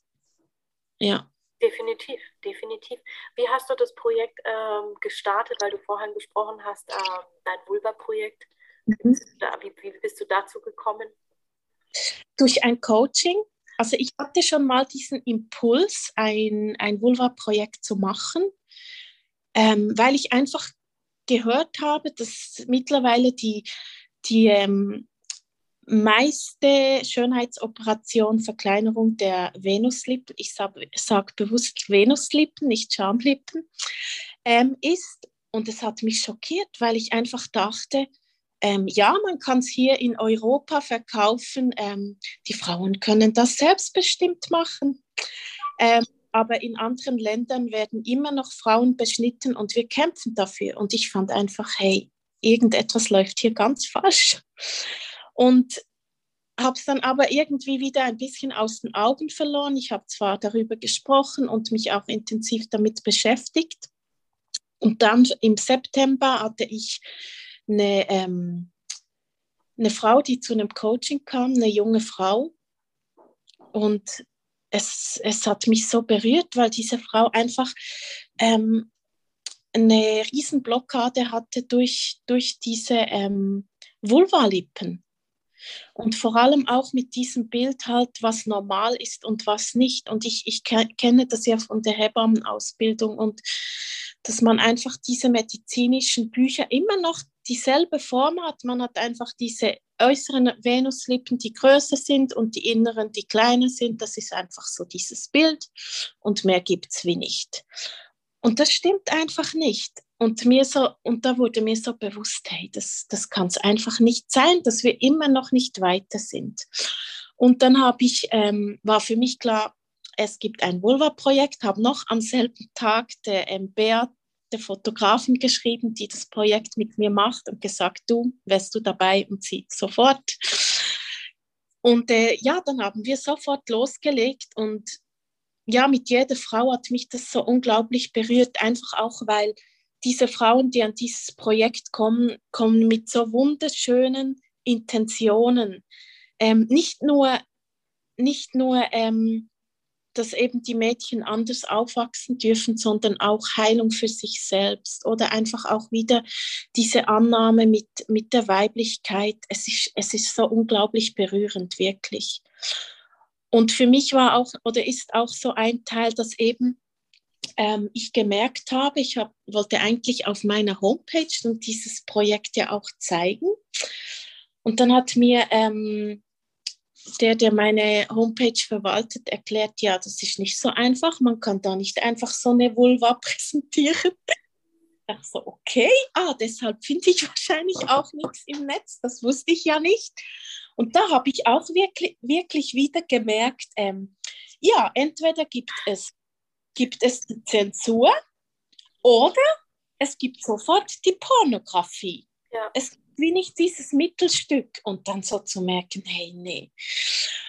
Ja. Definitiv, definitiv. Wie hast du das Projekt ähm, gestartet, weil du vorhin gesprochen hast, äh, dein Vulva-Projekt? Mhm. Wie, wie bist du dazu gekommen? Durch ein Coaching. Also ich hatte schon mal diesen Impuls, ein, ein Vulva-Projekt zu machen, ähm, weil ich einfach gehört habe, dass mittlerweile die, die ähm, meiste Schönheitsoperation Verkleinerung der Venuslippen, ich sage sag bewusst Venuslippen, nicht Schamlippen, ähm, ist. Und es hat mich schockiert, weil ich einfach dachte, ähm, ja, man kann es hier in Europa verkaufen, ähm, die Frauen können das selbstbestimmt machen. Ähm, aber in anderen Ländern werden immer noch Frauen beschnitten und wir kämpfen dafür. Und ich fand einfach, hey, irgendetwas läuft hier ganz falsch. Und habe es dann aber irgendwie wieder ein bisschen aus den Augen verloren. Ich habe zwar darüber gesprochen und mich auch intensiv damit beschäftigt, Und dann im September hatte ich eine, ähm, eine Frau, die zu einem Coaching kam, eine junge Frau. Und es, es hat mich so berührt, weil diese Frau einfach ähm, eine Riesenblockade hatte durch, durch diese ähm, Vulvalippen. Und vor allem auch mit diesem Bild halt, was normal ist und was nicht. Und ich, ich kenne das ja von der Hebammenausbildung und dass man einfach diese medizinischen Bücher immer noch dieselbe Form hat. Man hat einfach diese äußeren Venuslippen, die größer sind und die inneren, die kleiner sind. Das ist einfach so dieses Bild und mehr gibt es wie nicht. Und das stimmt einfach nicht. Und, mir so, und da wurde mir so bewusst, hey, das, das kann es einfach nicht sein, dass wir immer noch nicht weiter sind. Und dann habe ich, ähm, war für mich klar, es gibt ein Vulva-Projekt, habe noch am selben Tag der ähm, Beat, der Fotografin, geschrieben, die das Projekt mit mir macht und gesagt, du, wärst du dabei und sie sofort. Und äh, ja, dann haben wir sofort losgelegt und ja, mit jeder Frau hat mich das so unglaublich berührt, einfach auch, weil diese Frauen, die an dieses Projekt kommen, kommen mit so wunderschönen Intentionen. Ähm, nicht nur, nicht nur ähm, dass eben die Mädchen anders aufwachsen dürfen, sondern auch Heilung für sich selbst oder einfach auch wieder diese Annahme mit, mit der Weiblichkeit. Es ist, es ist so unglaublich berührend, wirklich. Und für mich war auch oder ist auch so ein Teil, dass eben ähm, ich gemerkt habe, ich hab, wollte eigentlich auf meiner Homepage und dieses Projekt ja auch zeigen. Und dann hat mir ähm, der, der meine Homepage verwaltet, erklärt, ja, das ist nicht so einfach. Man kann da nicht einfach so eine Vulva präsentieren. Ich dachte so, okay, ah, deshalb finde ich wahrscheinlich auch nichts im Netz. Das wusste ich ja nicht. Und da habe ich auch wirklich, wirklich wieder gemerkt, ähm, ja, entweder gibt es, gibt es die Zensur oder es gibt sofort die Pornografie. Ja. Es gibt wie nicht dieses Mittelstück und dann so zu merken, hey, nee.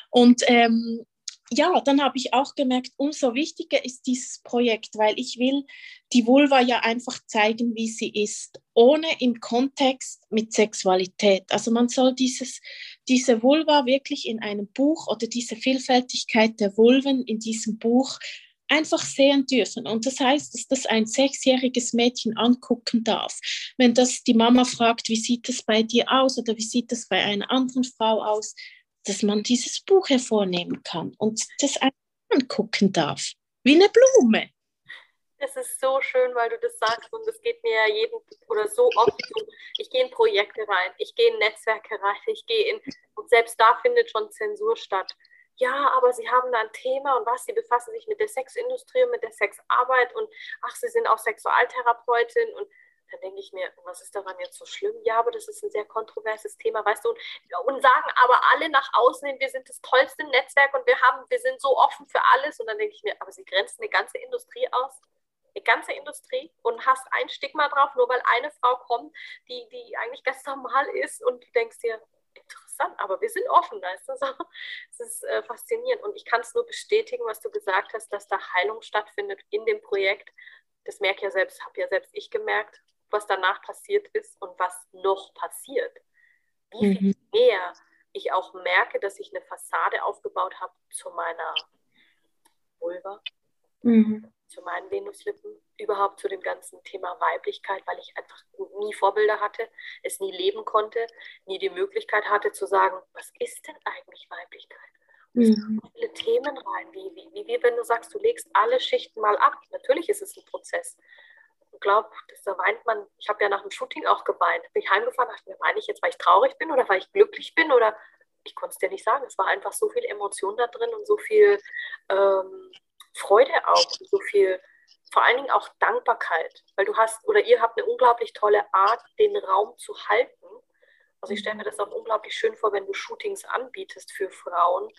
Und ähm, ja, dann habe ich auch gemerkt, umso wichtiger ist dieses Projekt, weil ich will die Vulva ja einfach zeigen, wie sie ist, ohne im Kontext mit Sexualität. Also man soll dieses, diese Vulva wirklich in einem Buch oder diese Vielfältigkeit der Vulven in diesem Buch einfach sehen dürfen. Und das heißt, dass das ein sechsjähriges Mädchen angucken darf. Wenn das die Mama fragt, wie sieht es bei dir aus oder wie sieht es bei einer anderen Frau aus, dass man dieses Buch hervornehmen kann und das angucken darf, wie eine Blume. Es ist so schön, weil du das sagst und es geht mir ja jeden oder so oft so. Ich gehe in Projekte rein, ich gehe in Netzwerke rein, ich gehe in und selbst da findet schon Zensur statt. Ja, aber sie haben da ein Thema und was, sie befassen sich mit der Sexindustrie und mit der Sexarbeit und ach, sie sind auch Sexualtherapeutin und dann denke ich mir, was ist daran jetzt so schlimm? Ja, aber das ist ein sehr kontroverses Thema, weißt du, und, und sagen aber alle nach außen hin, wir sind das tollste Netzwerk und wir haben, wir sind so offen für alles. Und dann denke ich mir, aber sie grenzen eine ganze Industrie aus, eine ganze Industrie und hast ein Stigma drauf, nur weil eine Frau kommt, die, die eigentlich ganz normal ist und du denkst dir, interessant, aber wir sind offen, weißt du, so. Es ist äh, faszinierend und ich kann es nur bestätigen, was du gesagt hast, dass da Heilung stattfindet in dem Projekt. Das merke ja selbst, habe ja selbst ich gemerkt, was danach passiert ist und was noch passiert. Wie viel mhm. mehr ich auch merke, dass ich eine Fassade aufgebaut habe zu meiner Vulva, mhm. zu meinen Venuslippen, überhaupt zu dem ganzen Thema Weiblichkeit, weil ich einfach nie Vorbilder hatte, es nie leben konnte, nie die Möglichkeit hatte zu sagen, was ist denn eigentlich Weiblichkeit? Und es mhm. viele Themen rein, wie, wie, wie wenn du sagst, du legst alle Schichten mal ab. Natürlich ist es ein Prozess glaube, da weint man, ich habe ja nach dem Shooting auch geweint. Bin ich heimgefahren, dachte mir, weine ich jetzt, weil ich traurig bin oder weil ich glücklich bin oder ich konnte es dir nicht sagen. Es war einfach so viel Emotion da drin und so viel ähm, Freude auch, so viel, vor allen Dingen auch Dankbarkeit, weil du hast oder ihr habt eine unglaublich tolle Art, den Raum zu halten. Also ich stelle mir das auch unglaublich schön vor, wenn du Shootings anbietest für Frauen,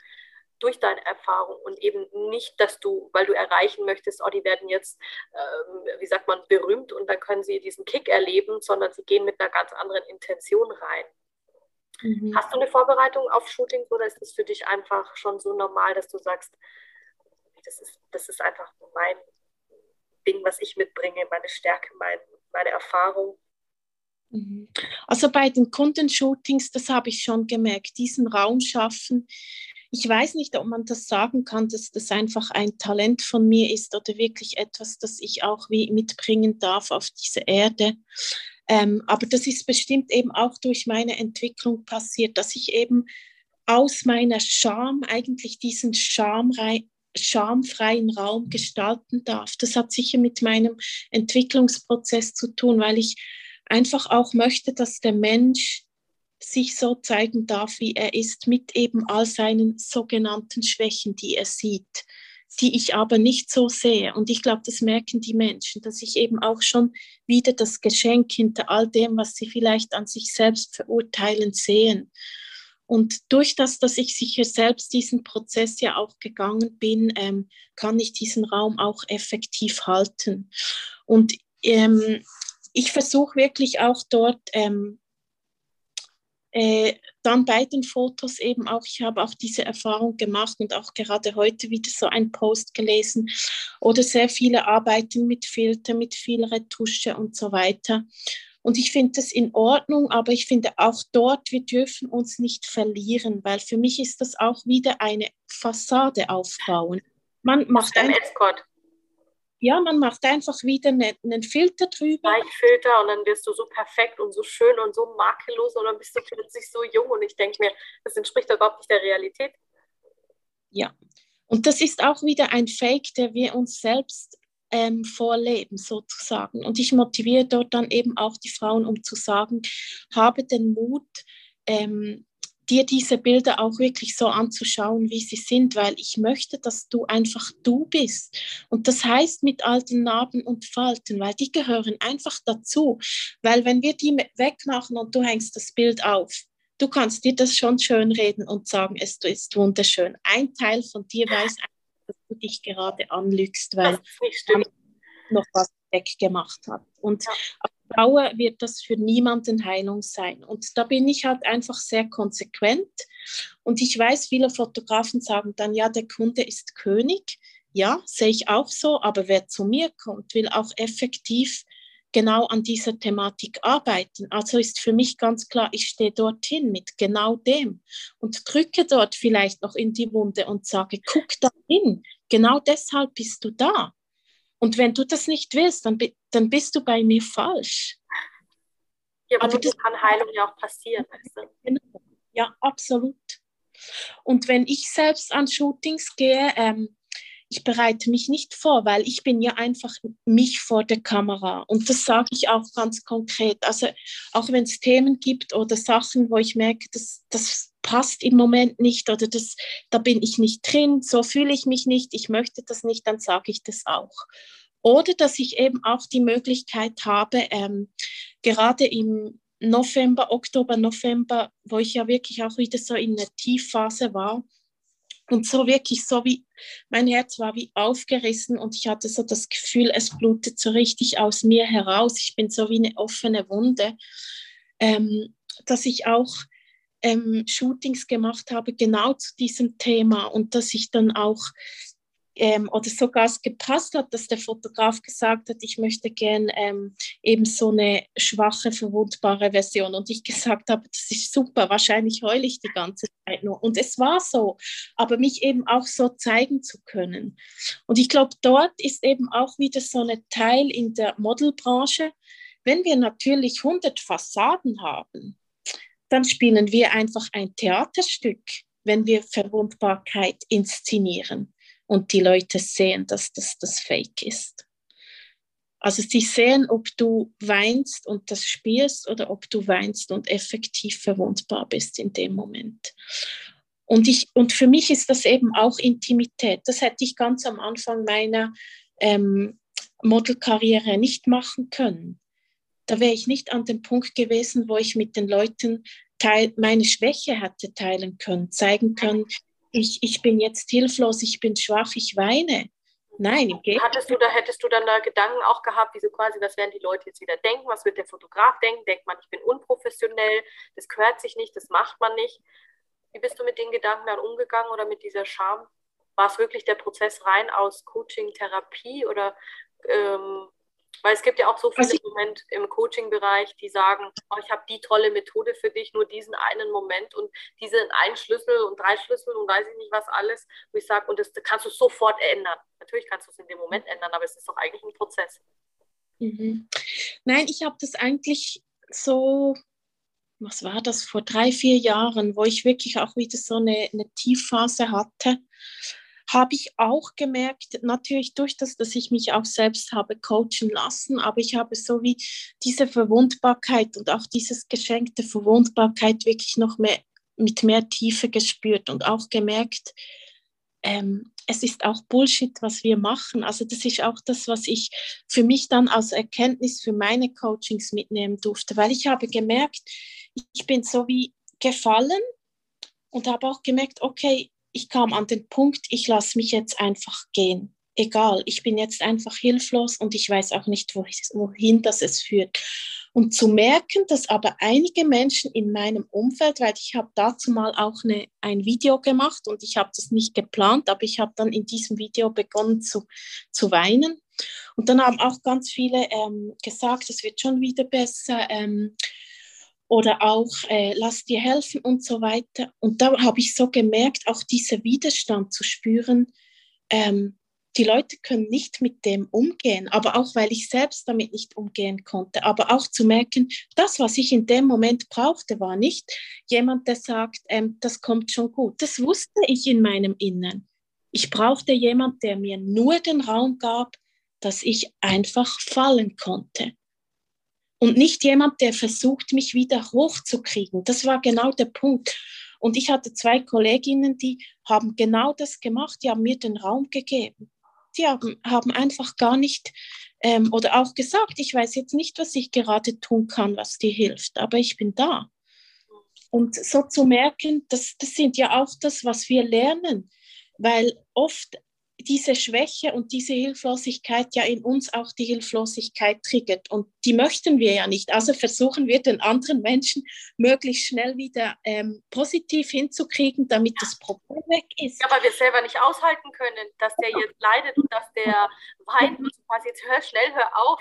durch deine Erfahrung und eben nicht, dass du, weil du erreichen möchtest, oh, die werden jetzt, ähm, wie sagt man, berühmt und dann können sie diesen Kick erleben, sondern sie gehen mit einer ganz anderen Intention rein. Mhm. Hast du eine Vorbereitung auf Shootings oder ist das für dich einfach schon so normal, dass du sagst, das ist, das ist einfach mein Ding, was ich mitbringe, meine Stärke, mein, meine Erfahrung. Mhm. Also bei den Kundenshootings, das habe ich schon gemerkt, diesen Raum schaffen. Ich weiß nicht, ob man das sagen kann, dass das einfach ein Talent von mir ist oder wirklich etwas, das ich auch wie mitbringen darf auf diese Erde. Ähm, aber das ist bestimmt eben auch durch meine Entwicklung passiert, dass ich eben aus meiner Scham eigentlich diesen schamfreien Raum gestalten darf. Das hat sicher mit meinem Entwicklungsprozess zu tun, weil ich einfach auch möchte, dass der Mensch sich so zeigen darf, wie er ist, mit eben all seinen sogenannten Schwächen, die er sieht, die ich aber nicht so sehe. Und ich glaube, das merken die Menschen, dass ich eben auch schon wieder das Geschenk hinter all dem, was sie vielleicht an sich selbst verurteilen, sehen. Und durch das, dass ich sicher selbst diesen Prozess ja auch gegangen bin, ähm, kann ich diesen Raum auch effektiv halten. Und ähm, ich versuche wirklich auch dort ähm, äh, dann bei den Fotos eben auch, ich habe auch diese Erfahrung gemacht und auch gerade heute wieder so einen Post gelesen oder sehr viele arbeiten mit Filter, mit viel Retusche und so weiter. Und ich finde das in Ordnung, aber ich finde auch dort, wir dürfen uns nicht verlieren, weil für mich ist das auch wieder eine Fassade aufbauen. Man macht ein Escort ja, man macht einfach wieder einen, einen Filter drüber. Filter und dann wirst du so perfekt und so schön und so makellos und dann bist du plötzlich so jung und ich denke mir, das entspricht überhaupt nicht der Realität. Ja, und das ist auch wieder ein Fake, der wir uns selbst ähm, vorleben sozusagen. Und ich motiviere dort dann eben auch die Frauen, um zu sagen, habe den Mut, ähm, dir diese Bilder auch wirklich so anzuschauen, wie sie sind, weil ich möchte, dass du einfach du bist. Und das heißt mit all den Narben und Falten, weil die gehören einfach dazu. Weil wenn wir die wegmachen und du hängst das Bild auf, du kannst dir das schon schön reden und sagen, es ist wunderschön. Ein Teil von dir weiß, dass du dich gerade anlügst, weil noch was weggemacht hat. Und ja. Dauer wird das für niemanden Heilung sein. Und da bin ich halt einfach sehr konsequent. Und ich weiß, viele Fotografen sagen dann, ja, der Kunde ist König. Ja, sehe ich auch so. Aber wer zu mir kommt, will auch effektiv genau an dieser Thematik arbeiten. Also ist für mich ganz klar, ich stehe dorthin mit genau dem und drücke dort vielleicht noch in die Wunde und sage, guck da hin. Genau deshalb bist du da. Und wenn du das nicht willst, dann, dann bist du bei mir falsch. Ja, aber, aber das kann Heilung ja auch passieren. Genau. Ja, absolut. Und wenn ich selbst an Shootings gehe, ähm, ich bereite mich nicht vor, weil ich bin ja einfach mich vor der Kamera. Und das sage ich auch ganz konkret. Also auch wenn es Themen gibt oder Sachen, wo ich merke, das, das passt im Moment nicht oder das, da bin ich nicht drin, so fühle ich mich nicht, ich möchte das nicht, dann sage ich das auch. Oder dass ich eben auch die Möglichkeit habe, ähm, gerade im November, Oktober, November, wo ich ja wirklich auch wieder so in der Tiefphase war, und so wirklich so wie, mein Herz war wie aufgerissen und ich hatte so das Gefühl, es blutet so richtig aus mir heraus. Ich bin so wie eine offene Wunde, ähm, dass ich auch ähm, Shootings gemacht habe, genau zu diesem Thema und dass ich dann auch ähm, oder sogar es gepasst hat, dass der Fotograf gesagt hat, ich möchte gern ähm, eben so eine schwache, verwundbare Version. Und ich gesagt habe, das ist super, wahrscheinlich heule ich die ganze Zeit nur. Und es war so, aber mich eben auch so zeigen zu können. Und ich glaube, dort ist eben auch wieder so ein Teil in der Modelbranche. Wenn wir natürlich 100 Fassaden haben, dann spielen wir einfach ein Theaterstück, wenn wir Verwundbarkeit inszenieren und die Leute sehen, dass das das Fake ist. Also sie sehen, ob du weinst und das spielst oder ob du weinst und effektiv verwundbar bist in dem Moment. Und, ich, und für mich ist das eben auch Intimität. Das hätte ich ganz am Anfang meiner ähm, Modelkarriere nicht machen können da wäre ich nicht an dem Punkt gewesen, wo ich mit den Leuten teil, meine Schwäche hätte teilen können, zeigen können, ich, ich bin jetzt hilflos, ich bin schwach, ich weine. Nein, im Hattest du da, hättest du dann da Gedanken auch gehabt, wie so quasi, was werden die Leute jetzt wieder denken, was wird der Fotograf denken? Denkt man, ich bin unprofessionell, das gehört sich nicht, das macht man nicht. Wie bist du mit den Gedanken dann umgegangen oder mit dieser Scham? War es wirklich der Prozess rein aus Coaching, Therapie oder ähm, weil es gibt ja auch so viele also, Momente im Coaching-Bereich, die sagen, oh, ich habe die tolle Methode für dich, nur diesen einen Moment und diesen einen Schlüssel und drei Schlüssel und weiß ich nicht was alles, wo ich sage, und das kannst du sofort ändern. Natürlich kannst du es in dem Moment ändern, aber es ist doch eigentlich ein Prozess. Mhm. Nein, ich habe das eigentlich so, was war das, vor drei, vier Jahren, wo ich wirklich auch wieder so eine, eine Tiefphase hatte habe ich auch gemerkt, natürlich durch das, dass ich mich auch selbst habe coachen lassen, aber ich habe so wie diese Verwundbarkeit und auch dieses geschenkte Verwundbarkeit wirklich noch mehr mit mehr Tiefe gespürt und auch gemerkt, ähm, es ist auch Bullshit, was wir machen. Also das ist auch das, was ich für mich dann als Erkenntnis für meine Coachings mitnehmen durfte, weil ich habe gemerkt, ich bin so wie gefallen und habe auch gemerkt, okay, ich kam an den Punkt, ich lasse mich jetzt einfach gehen. Egal, ich bin jetzt einfach hilflos und ich weiß auch nicht, wohin das es führt. Und zu merken, dass aber einige Menschen in meinem Umfeld, weil ich habe dazu mal auch eine, ein Video gemacht und ich habe das nicht geplant, aber ich habe dann in diesem Video begonnen zu, zu weinen. Und dann haben auch ganz viele ähm, gesagt, es wird schon wieder besser. Ähm, oder auch äh, lass dir helfen und so weiter. Und da habe ich so gemerkt, auch dieser Widerstand zu spüren, ähm, die Leute können nicht mit dem umgehen, aber auch weil ich selbst damit nicht umgehen konnte, aber auch zu merken, das, was ich in dem Moment brauchte, war nicht jemand, der sagt, ähm, das kommt schon gut. Das wusste ich in meinem Innern. Ich brauchte jemand, der mir nur den Raum gab, dass ich einfach fallen konnte und nicht jemand, der versucht, mich wieder hochzukriegen. Das war genau der Punkt. Und ich hatte zwei Kolleginnen, die haben genau das gemacht, die haben mir den Raum gegeben. Die haben, haben einfach gar nicht ähm, oder auch gesagt, ich weiß jetzt nicht, was ich gerade tun kann, was dir hilft, aber ich bin da. Und so zu merken, das, das sind ja auch das, was wir lernen, weil oft diese Schwäche und diese Hilflosigkeit ja in uns auch die Hilflosigkeit triggert. Und die möchten wir ja nicht. Also versuchen wir den anderen Menschen möglichst schnell wieder ähm, positiv hinzukriegen, damit das Problem weg ist. Ja, weil wir selber nicht aushalten können, dass der jetzt leidet und dass der weint und quasi jetzt hör schnell, hör auf.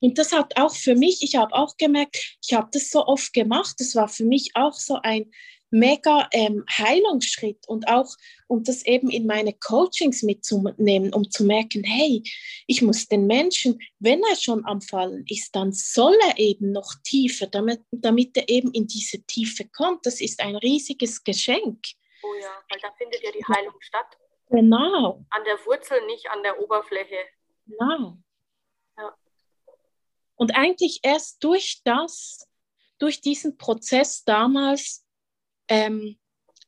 Und das hat auch für mich, ich habe auch gemerkt, ich habe das so oft gemacht, das war für mich auch so ein mega ähm, Heilungsschritt und auch um das eben in meine Coachings mitzunehmen, um zu merken, hey, ich muss den Menschen, wenn er schon am Fallen ist, dann soll er eben noch tiefer, damit, damit er eben in diese Tiefe kommt. Das ist ein riesiges Geschenk. Oh ja, weil da findet ja die Heilung statt. Genau. An der Wurzel, nicht an der Oberfläche. Genau. Ja. Und eigentlich erst durch das, durch diesen Prozess damals, ähm,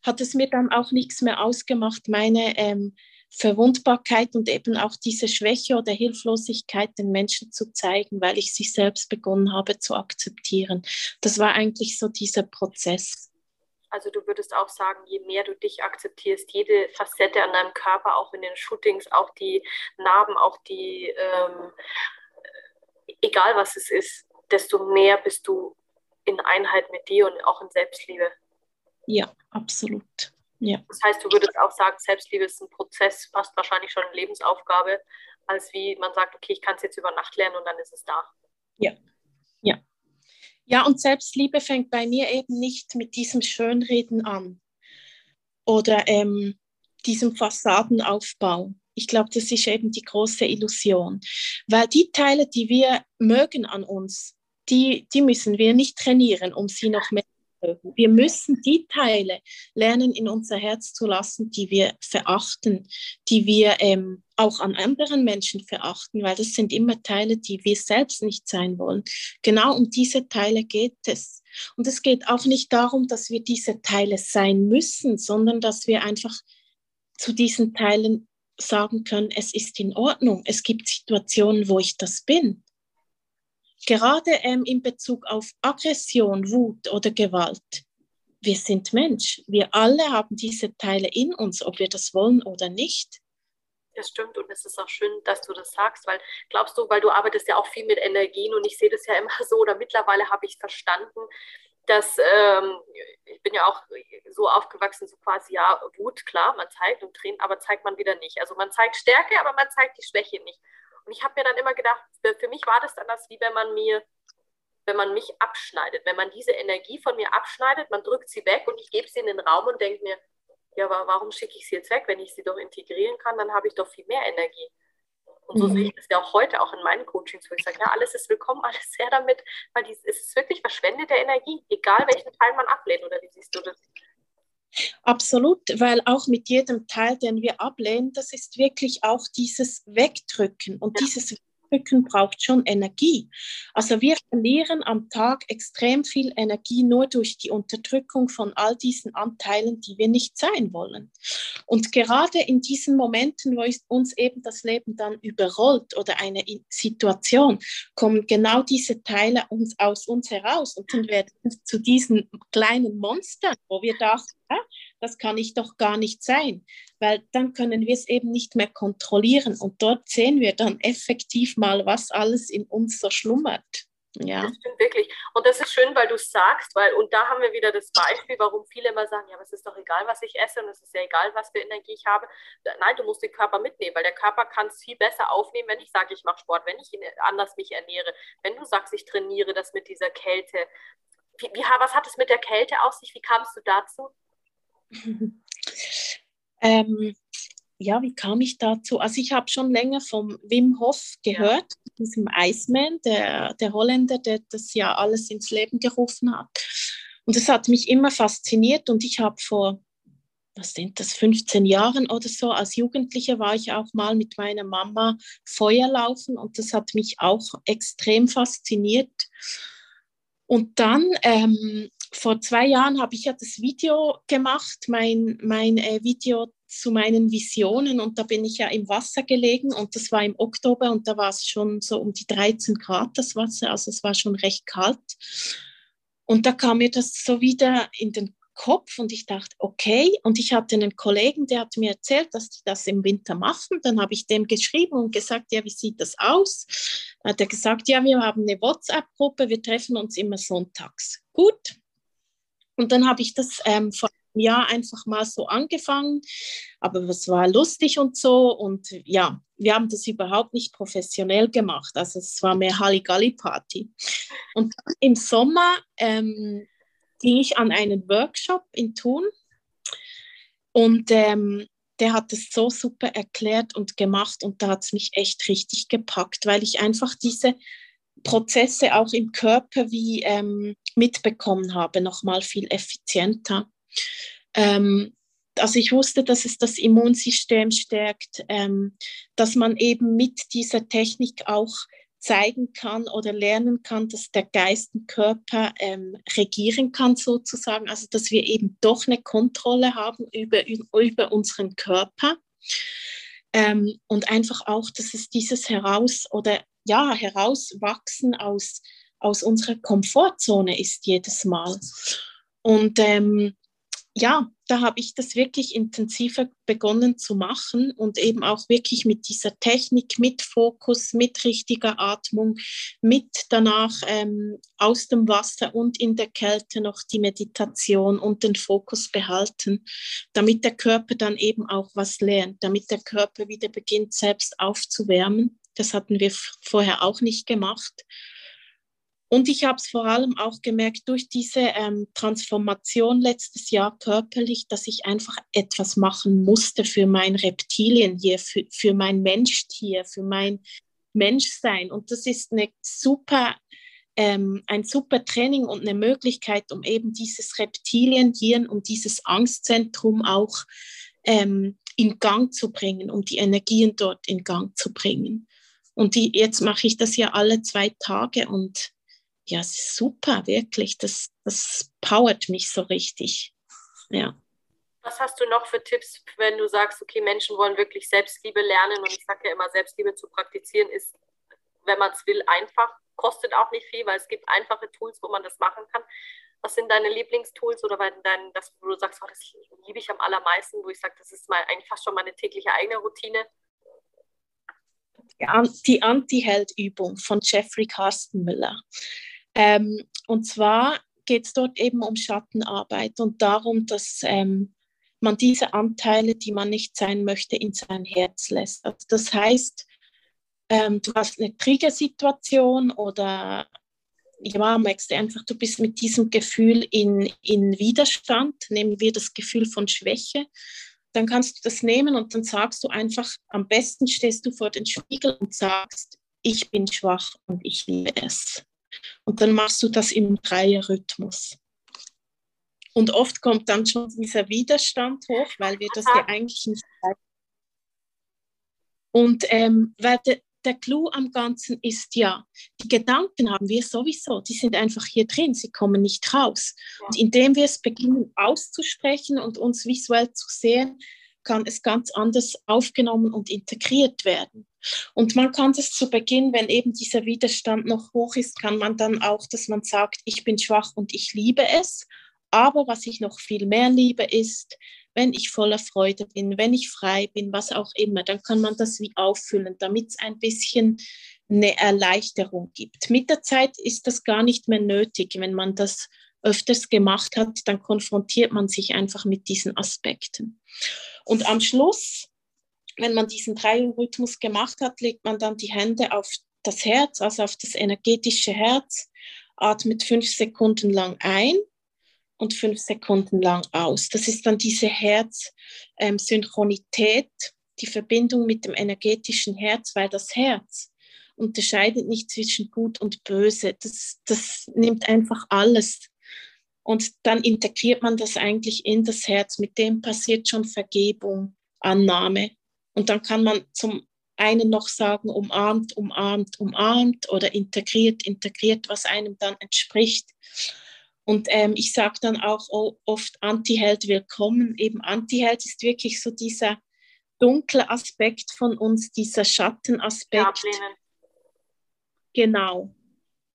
hat es mir dann auch nichts mehr ausgemacht, meine ähm, Verwundbarkeit und eben auch diese Schwäche oder Hilflosigkeit den Menschen zu zeigen, weil ich sie selbst begonnen habe zu akzeptieren. Das war eigentlich so dieser Prozess. Also du würdest auch sagen, je mehr du dich akzeptierst, jede Facette an deinem Körper, auch in den Shootings, auch die Narben, auch die, ähm, egal was es ist, desto mehr bist du in Einheit mit dir und auch in Selbstliebe. Ja, absolut. Ja. Das heißt, du würdest auch sagen, Selbstliebe ist ein Prozess, fast wahrscheinlich schon eine Lebensaufgabe, als wie man sagt, okay, ich kann es jetzt über Nacht lernen und dann ist es da. Ja, ja. Ja, und Selbstliebe fängt bei mir eben nicht mit diesem Schönreden an oder ähm, diesem Fassadenaufbau. Ich glaube, das ist eben die große Illusion, weil die Teile, die wir mögen an uns, die, die müssen wir nicht trainieren, um sie noch mehr wir müssen die Teile lernen, in unser Herz zu lassen, die wir verachten, die wir ähm, auch an anderen Menschen verachten, weil das sind immer Teile, die wir selbst nicht sein wollen. Genau um diese Teile geht es. Und es geht auch nicht darum, dass wir diese Teile sein müssen, sondern dass wir einfach zu diesen Teilen sagen können, es ist in Ordnung. Es gibt Situationen, wo ich das bin gerade ähm, in Bezug auf Aggression, Wut oder Gewalt. Wir sind Mensch. Wir alle haben diese Teile in uns, ob wir das wollen oder nicht. Das stimmt und es ist auch schön, dass du das sagst, weil glaubst du, weil du arbeitest ja auch viel mit Energien und ich sehe das ja immer so oder mittlerweile habe ich verstanden, dass ähm, ich bin ja auch so aufgewachsen, so quasi ja Wut, klar, man zeigt und Tränen, aber zeigt man wieder nicht. Also man zeigt Stärke, aber man zeigt die Schwäche nicht. Und ich habe mir dann immer gedacht, für mich war das dann das, wie wenn man mir, wenn man mich abschneidet, wenn man diese Energie von mir abschneidet, man drückt sie weg und ich gebe sie in den Raum und denke mir, ja, aber warum schicke ich sie jetzt weg? Wenn ich sie doch integrieren kann, dann habe ich doch viel mehr Energie. Und so mhm. sehe ich das ja auch heute, auch in meinen Coachings, wo ich sage, ja, alles ist willkommen, alles her damit, weil dies, es ist wirklich verschwendete Energie, egal welchen Teil man ablehnt, oder wie siehst du das? Absolut, weil auch mit jedem Teil, den wir ablehnen, das ist wirklich auch dieses Wegdrücken. Und ja. dieses Rücken braucht schon Energie. Also wir verlieren am Tag extrem viel Energie nur durch die Unterdrückung von all diesen Anteilen, die wir nicht sein wollen. Und gerade in diesen Momenten, wo uns eben das Leben dann überrollt oder eine Situation, kommen genau diese Teile uns, aus uns heraus und dann werden zu diesen kleinen Monstern, wo wir dachten, das kann ich doch gar nicht sein, weil dann können wir es eben nicht mehr kontrollieren und dort sehen wir dann effektiv mal, was alles in uns so schlummert. Ja. Das stimmt wirklich. Und das ist schön, weil du sagst, weil, und da haben wir wieder das Beispiel, warum viele immer sagen, ja, aber es ist doch egal, was ich esse und es ist ja egal, was für Energie ich habe. Nein, du musst den Körper mitnehmen, weil der Körper kann es viel besser aufnehmen, wenn ich sage, ich mache Sport, wenn ich anders mich ernähre, wenn du sagst, ich trainiere das mit dieser Kälte. Wie, wie, was hat es mit der Kälte auf sich? Wie kamst du dazu? ähm, ja, wie kam ich dazu? Also ich habe schon länger vom Wim Hof gehört, ja. diesem Iceman, der, der Holländer, der das ja alles ins Leben gerufen hat. Und das hat mich immer fasziniert und ich habe vor, was sind das, 15 Jahren oder so, als Jugendliche war ich auch mal mit meiner Mama Feuerlaufen und das hat mich auch extrem fasziniert. Und dann ähm, vor zwei Jahren habe ich ja das Video gemacht, mein, mein äh, Video zu meinen Visionen und da bin ich ja im Wasser gelegen und das war im Oktober und da war es schon so um die 13 Grad das Wasser, also es war schon recht kalt. Und da kam mir das so wieder in den Kopf und ich dachte, okay. Und ich hatte einen Kollegen, der hat mir erzählt, dass die das im Winter machen. Dann habe ich dem geschrieben und gesagt, ja, wie sieht das aus? Dann hat er gesagt, ja, wir haben eine WhatsApp-Gruppe, wir treffen uns immer sonntags. Gut, und dann habe ich das ähm, vor einem Jahr einfach mal so angefangen, aber es war lustig und so. Und ja, wir haben das überhaupt nicht professionell gemacht. Also es war mehr Halligalli-Party. Und im Sommer ähm, ging ich an einen Workshop in Thun und ähm, der hat es so super erklärt und gemacht und da hat es mich echt richtig gepackt, weil ich einfach diese Prozesse auch im Körper wie ähm, mitbekommen habe, nochmal viel effizienter. Ähm, also ich wusste, dass es das Immunsystem stärkt, ähm, dass man eben mit dieser Technik auch zeigen kann oder lernen kann, dass der Geist den Körper ähm, regieren kann sozusagen, also dass wir eben doch eine Kontrolle haben über, über unseren Körper. Ähm, und einfach auch, dass es dieses heraus oder ja, herauswachsen aus, aus unserer Komfortzone ist jedes Mal. Und ähm, ja, da habe ich das wirklich intensiver begonnen zu machen und eben auch wirklich mit dieser Technik, mit Fokus, mit richtiger Atmung, mit danach ähm, aus dem Wasser und in der Kälte noch die Meditation und den Fokus behalten, damit der Körper dann eben auch was lernt, damit der Körper wieder beginnt, selbst aufzuwärmen. Das hatten wir vorher auch nicht gemacht. Und ich habe es vor allem auch gemerkt durch diese ähm, Transformation letztes Jahr körperlich, dass ich einfach etwas machen musste für mein Reptilien hier, für, für mein Menschtier, für mein Menschsein. Und das ist eine super, ähm, ein super Training und eine Möglichkeit, um eben dieses Reptilienhirn und dieses Angstzentrum auch ähm, in Gang zu bringen, um die Energien dort in Gang zu bringen. Und die, jetzt mache ich das ja alle zwei Tage und ja, super, wirklich. Das, das powert mich so richtig. Ja. Was hast du noch für Tipps, wenn du sagst, okay, Menschen wollen wirklich Selbstliebe lernen und ich sage ja immer, Selbstliebe zu praktizieren ist, wenn man es will, einfach, kostet auch nicht viel, weil es gibt einfache Tools, wo man das machen kann. Was sind deine Lieblingstools oder dein, das, wo du sagst, oh, das liebe ich am allermeisten, wo ich sage, das ist mal eigentlich fast schon meine tägliche eigene Routine? Die Anti-Held-Übung von Jeffrey Carsten Müller. Ähm, und zwar geht es dort eben um Schattenarbeit und darum, dass ähm, man diese Anteile, die man nicht sein möchte, in sein Herz lässt. Also das heißt, ähm, du hast eine Triggersituation oder ja, merkst du einfach, du bist mit diesem Gefühl in, in Widerstand, nehmen wir das Gefühl von Schwäche, dann kannst du das nehmen und dann sagst du einfach, am besten stehst du vor den Spiegel und sagst, ich bin schwach und ich liebe es. Und dann machst du das im Dreierrhythmus. Und oft kommt dann schon dieser Widerstand hoch, weil wir das ja eigentlich nicht. Und ähm, weil de, der Clou am Ganzen ist ja, die Gedanken haben wir sowieso, die sind einfach hier drin, sie kommen nicht raus. Und indem wir es beginnen auszusprechen und uns visuell zu sehen, kann es ganz anders aufgenommen und integriert werden. Und man kann das zu Beginn, wenn eben dieser Widerstand noch hoch ist, kann man dann auch, dass man sagt, ich bin schwach und ich liebe es. Aber was ich noch viel mehr liebe, ist, wenn ich voller Freude bin, wenn ich frei bin, was auch immer, dann kann man das wie auffüllen, damit es ein bisschen eine Erleichterung gibt. Mit der Zeit ist das gar nicht mehr nötig. Wenn man das öfters gemacht hat, dann konfrontiert man sich einfach mit diesen Aspekten. Und am Schluss, wenn man diesen Dreierrhythmus gemacht hat, legt man dann die Hände auf das Herz, also auf das energetische Herz, atmet fünf Sekunden lang ein und fünf Sekunden lang aus. Das ist dann diese Herz-Synchronität, die Verbindung mit dem energetischen Herz, weil das Herz unterscheidet nicht zwischen gut und böse. Das, das nimmt einfach alles. Und dann integriert man das eigentlich in das Herz. Mit dem passiert schon Vergebung, Annahme. Und dann kann man zum einen noch sagen, umarmt, umarmt, umarmt oder integriert, integriert, was einem dann entspricht. Und ähm, ich sage dann auch oft Anti-Held willkommen. Eben Anti-Held ist wirklich so dieser dunkle Aspekt von uns, dieser Schattenaspekt. Ja, genau.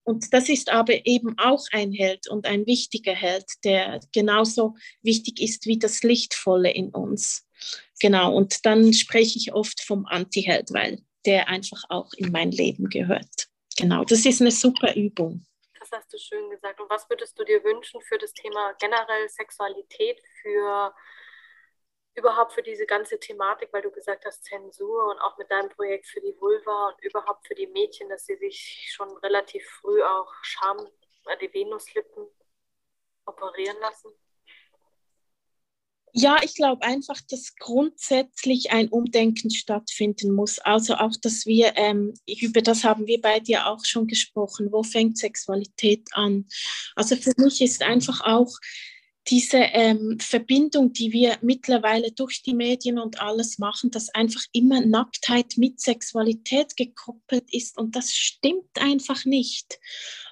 Und das ist aber eben auch ein Held und ein wichtiger Held, der genauso wichtig ist wie das Lichtvolle in uns. Genau, und dann spreche ich oft vom Anti-Held, weil der einfach auch in mein Leben gehört. Genau, das ist eine super Übung. Das hast du schön gesagt. Und was würdest du dir wünschen für das Thema generell Sexualität, für überhaupt für diese ganze Thematik, weil du gesagt hast, Zensur und auch mit deinem Projekt für die Vulva und überhaupt für die Mädchen, dass sie sich schon relativ früh auch Scham, äh, die Venuslippen operieren lassen? Ja, ich glaube einfach, dass grundsätzlich ein Umdenken stattfinden muss. Also auch, dass wir, ähm, über das haben wir bei dir auch schon gesprochen, wo fängt Sexualität an? Also für mich ist einfach auch diese ähm, Verbindung, die wir mittlerweile durch die Medien und alles machen, dass einfach immer Nacktheit mit Sexualität gekoppelt ist und das stimmt einfach nicht.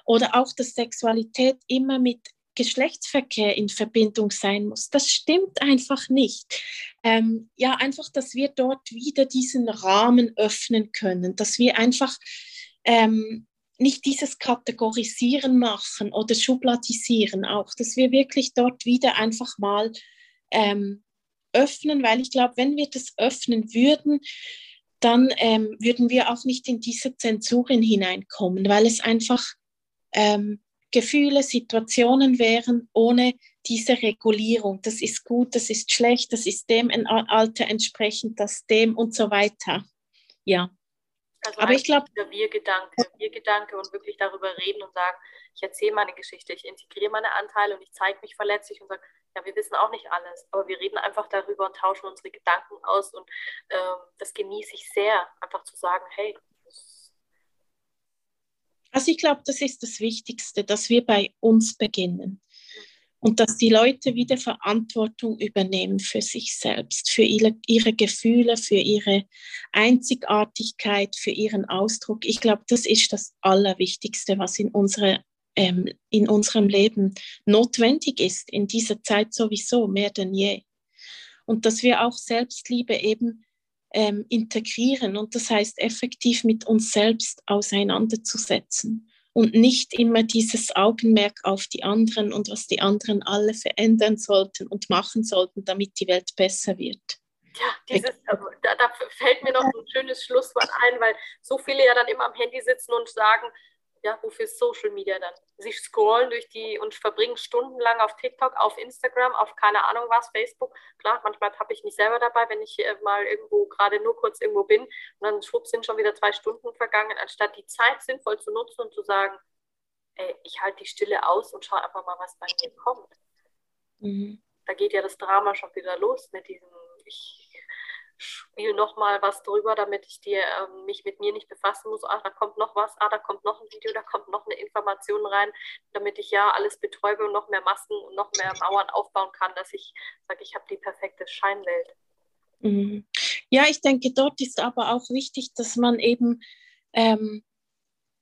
Oder auch, dass Sexualität immer mit Geschlechtsverkehr in Verbindung sein muss. Das stimmt einfach nicht. Ähm, ja, einfach, dass wir dort wieder diesen Rahmen öffnen können, dass wir einfach ähm, nicht dieses Kategorisieren machen oder Schubladisieren auch, dass wir wirklich dort wieder einfach mal ähm, öffnen, weil ich glaube, wenn wir das öffnen würden, dann ähm, würden wir auch nicht in diese Zensuren hineinkommen, weil es einfach ähm, Gefühle, Situationen wären ohne diese Regulierung. Das ist gut, das ist schlecht, das ist dem Alter entsprechend, das dem und so weiter. Ja. Also aber ich glaube, der Wir-Gedanke, Wir-Gedanke und wirklich darüber reden und sagen, ich erzähle meine Geschichte, ich integriere meine Anteile und ich zeige mich verletzlich und sage, ja, wir wissen auch nicht alles, aber wir reden einfach darüber und tauschen unsere Gedanken aus und ähm, das genieße ich sehr, einfach zu sagen, hey. Also ich glaube, das ist das Wichtigste, dass wir bei uns beginnen und dass die Leute wieder Verantwortung übernehmen für sich selbst, für ihre, ihre Gefühle, für ihre Einzigartigkeit, für ihren Ausdruck. Ich glaube, das ist das Allerwichtigste, was in, unsere, ähm, in unserem Leben notwendig ist, in dieser Zeit sowieso mehr denn je. Und dass wir auch Selbstliebe eben ähm, integrieren und das heißt effektiv mit uns selbst auseinanderzusetzen und nicht immer dieses Augenmerk auf die anderen und was die anderen alle verändern sollten und machen sollten, damit die Welt besser wird. Ja, dieses, da, da, fällt mir noch ein schönes Schlusswort ein, weil so viele ja dann immer am Handy sitzen und sagen, Ja, wofür Social Media dann? Sie scrollen durch die und verbringen stundenlang auf TikTok, auf Instagram, auf keine Ahnung was, Facebook. Klar, manchmal habe ich mich selber dabei, wenn ich äh, mal irgendwo gerade nur kurz irgendwo bin und dann schwupp sind schon wieder zwei Stunden vergangen, anstatt die Zeit sinnvoll zu nutzen und zu sagen, ey, ich halte die Stille aus und schaue einfach mal, was bei mir kommt. Mhm. Da geht ja das Drama schon wieder los mit diesem, ich spiele noch mal was drüber, damit ich dir, ähm, mich mit mir nicht befassen muss. Ah, da kommt noch was, ah, da kommt noch ein Video, da kommt noch eine Information rein, damit ich ja alles betäube und noch mehr Masken und noch mehr Mauern aufbauen kann, dass ich sage, ich habe die perfekte Scheinwelt. Mhm. Ja, ich denke, dort ist aber auch wichtig, dass man eben ähm,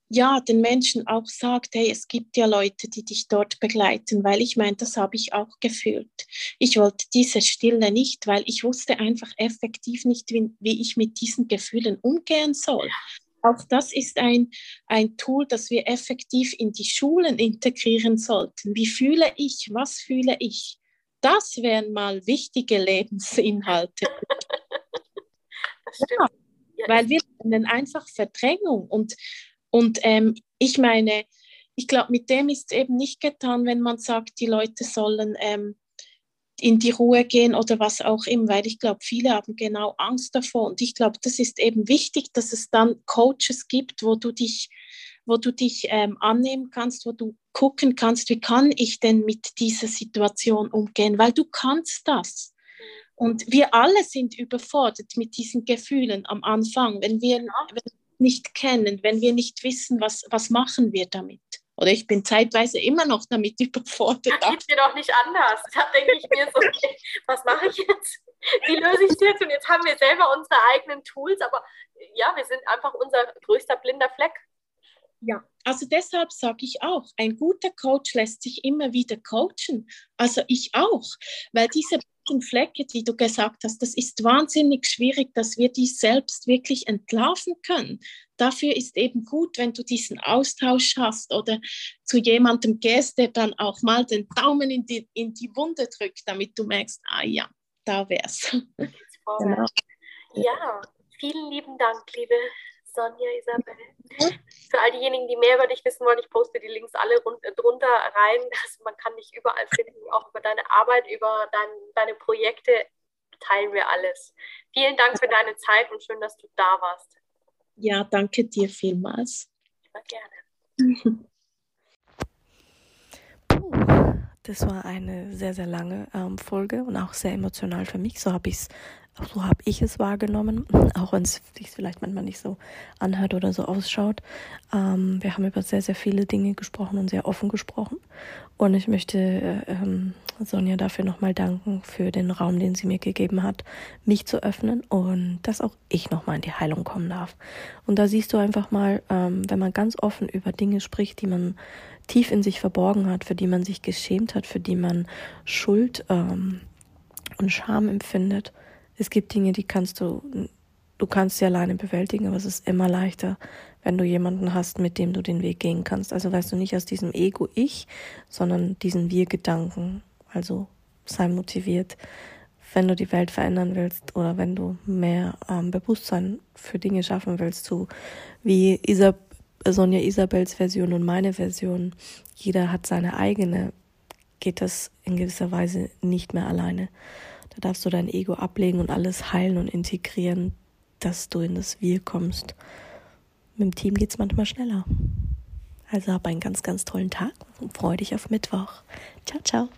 ja, den Menschen auch sagt, hey, es gibt ja Leute, die dich dort begleiten, weil ich meine, das habe ich auch gefühlt. Ich wollte diese Stille nicht, weil ich wusste einfach effektiv nicht, wie, wie ich mit diesen Gefühlen umgehen soll. Auch das ist ein, ein Tool, das wir effektiv in die Schulen integrieren sollten. Wie fühle ich? Was fühle ich? Das wären mal wichtige Lebensinhalte. Ja, weil wir nennen einfach Verdrängung und und ähm, ich meine, ich glaube, mit dem ist es eben nicht getan, wenn man sagt, die Leute sollen ähm, in die Ruhe gehen oder was auch immer, weil ich glaube, viele haben genau Angst davor. Und ich glaube, das ist eben wichtig, dass es dann Coaches gibt, wo du dich, wo du dich ähm, annehmen kannst, wo du gucken kannst, wie kann ich denn mit dieser Situation umgehen, weil du kannst das. Und wir alle sind überfordert mit diesen Gefühlen am Anfang. Wenn wir, wenn nicht kennen, wenn wir nicht wissen, was, was machen wir damit. Oder ich bin zeitweise immer noch damit überfordert. Das geht mir doch nicht anders. Da denke ich mir so, okay, was mache ich jetzt? Wie löse ich jetzt? Und jetzt haben wir selber unsere eigenen Tools, aber ja, wir sind einfach unser größter blinder Fleck. Ja, also deshalb sage ich auch, ein guter Coach lässt sich immer wieder coachen. Also ich auch, weil diese Flecke, die du gesagt hast, das ist wahnsinnig schwierig, dass wir die selbst wirklich entlarven können. Dafür ist eben gut, wenn du diesen Austausch hast oder zu jemandem gehst, der dann auch mal den Daumen in die, in die Wunde drückt, damit du merkst, ah ja, da wär's. Genau. Ja, vielen lieben Dank, liebe Sonja Isabel. Für all diejenigen, die mehr über dich wissen wollen, ich poste die Links alle rund, drunter rein. Also man kann dich überall finden, auch über deine Arbeit, über dein, deine Projekte teilen wir alles. Vielen Dank für deine Zeit und schön, dass du da warst. Ja, danke dir vielmals. Immer gerne. Puh, das war eine sehr, sehr lange ähm, Folge und auch sehr emotional für mich. So habe ich es so habe ich es wahrgenommen, auch wenn es sich vielleicht manchmal nicht so anhört oder so ausschaut. Ähm, wir haben über sehr, sehr viele Dinge gesprochen und sehr offen gesprochen. Und ich möchte äh, ähm, Sonja dafür nochmal danken für den Raum, den sie mir gegeben hat, mich zu öffnen und dass auch ich nochmal in die Heilung kommen darf. Und da siehst du einfach mal, ähm, wenn man ganz offen über Dinge spricht, die man tief in sich verborgen hat, für die man sich geschämt hat, für die man Schuld ähm, und Scham empfindet, es gibt Dinge, die kannst du, du kannst sie alleine bewältigen, aber es ist immer leichter, wenn du jemanden hast, mit dem du den Weg gehen kannst. Also weißt du nicht aus diesem Ego-Ich, sondern diesen Wir-Gedanken. Also sei motiviert, wenn du die Welt verändern willst oder wenn du mehr ähm, Bewusstsein für Dinge schaffen willst, so wie Isab Sonja Isabels Version und meine Version. Jeder hat seine eigene, geht das in gewisser Weise nicht mehr alleine. Da darfst du dein Ego ablegen und alles heilen und integrieren, dass du in das Wir kommst. Mit dem Team geht es manchmal schneller. Also hab einen ganz, ganz tollen Tag und freue dich auf Mittwoch. Ciao, ciao.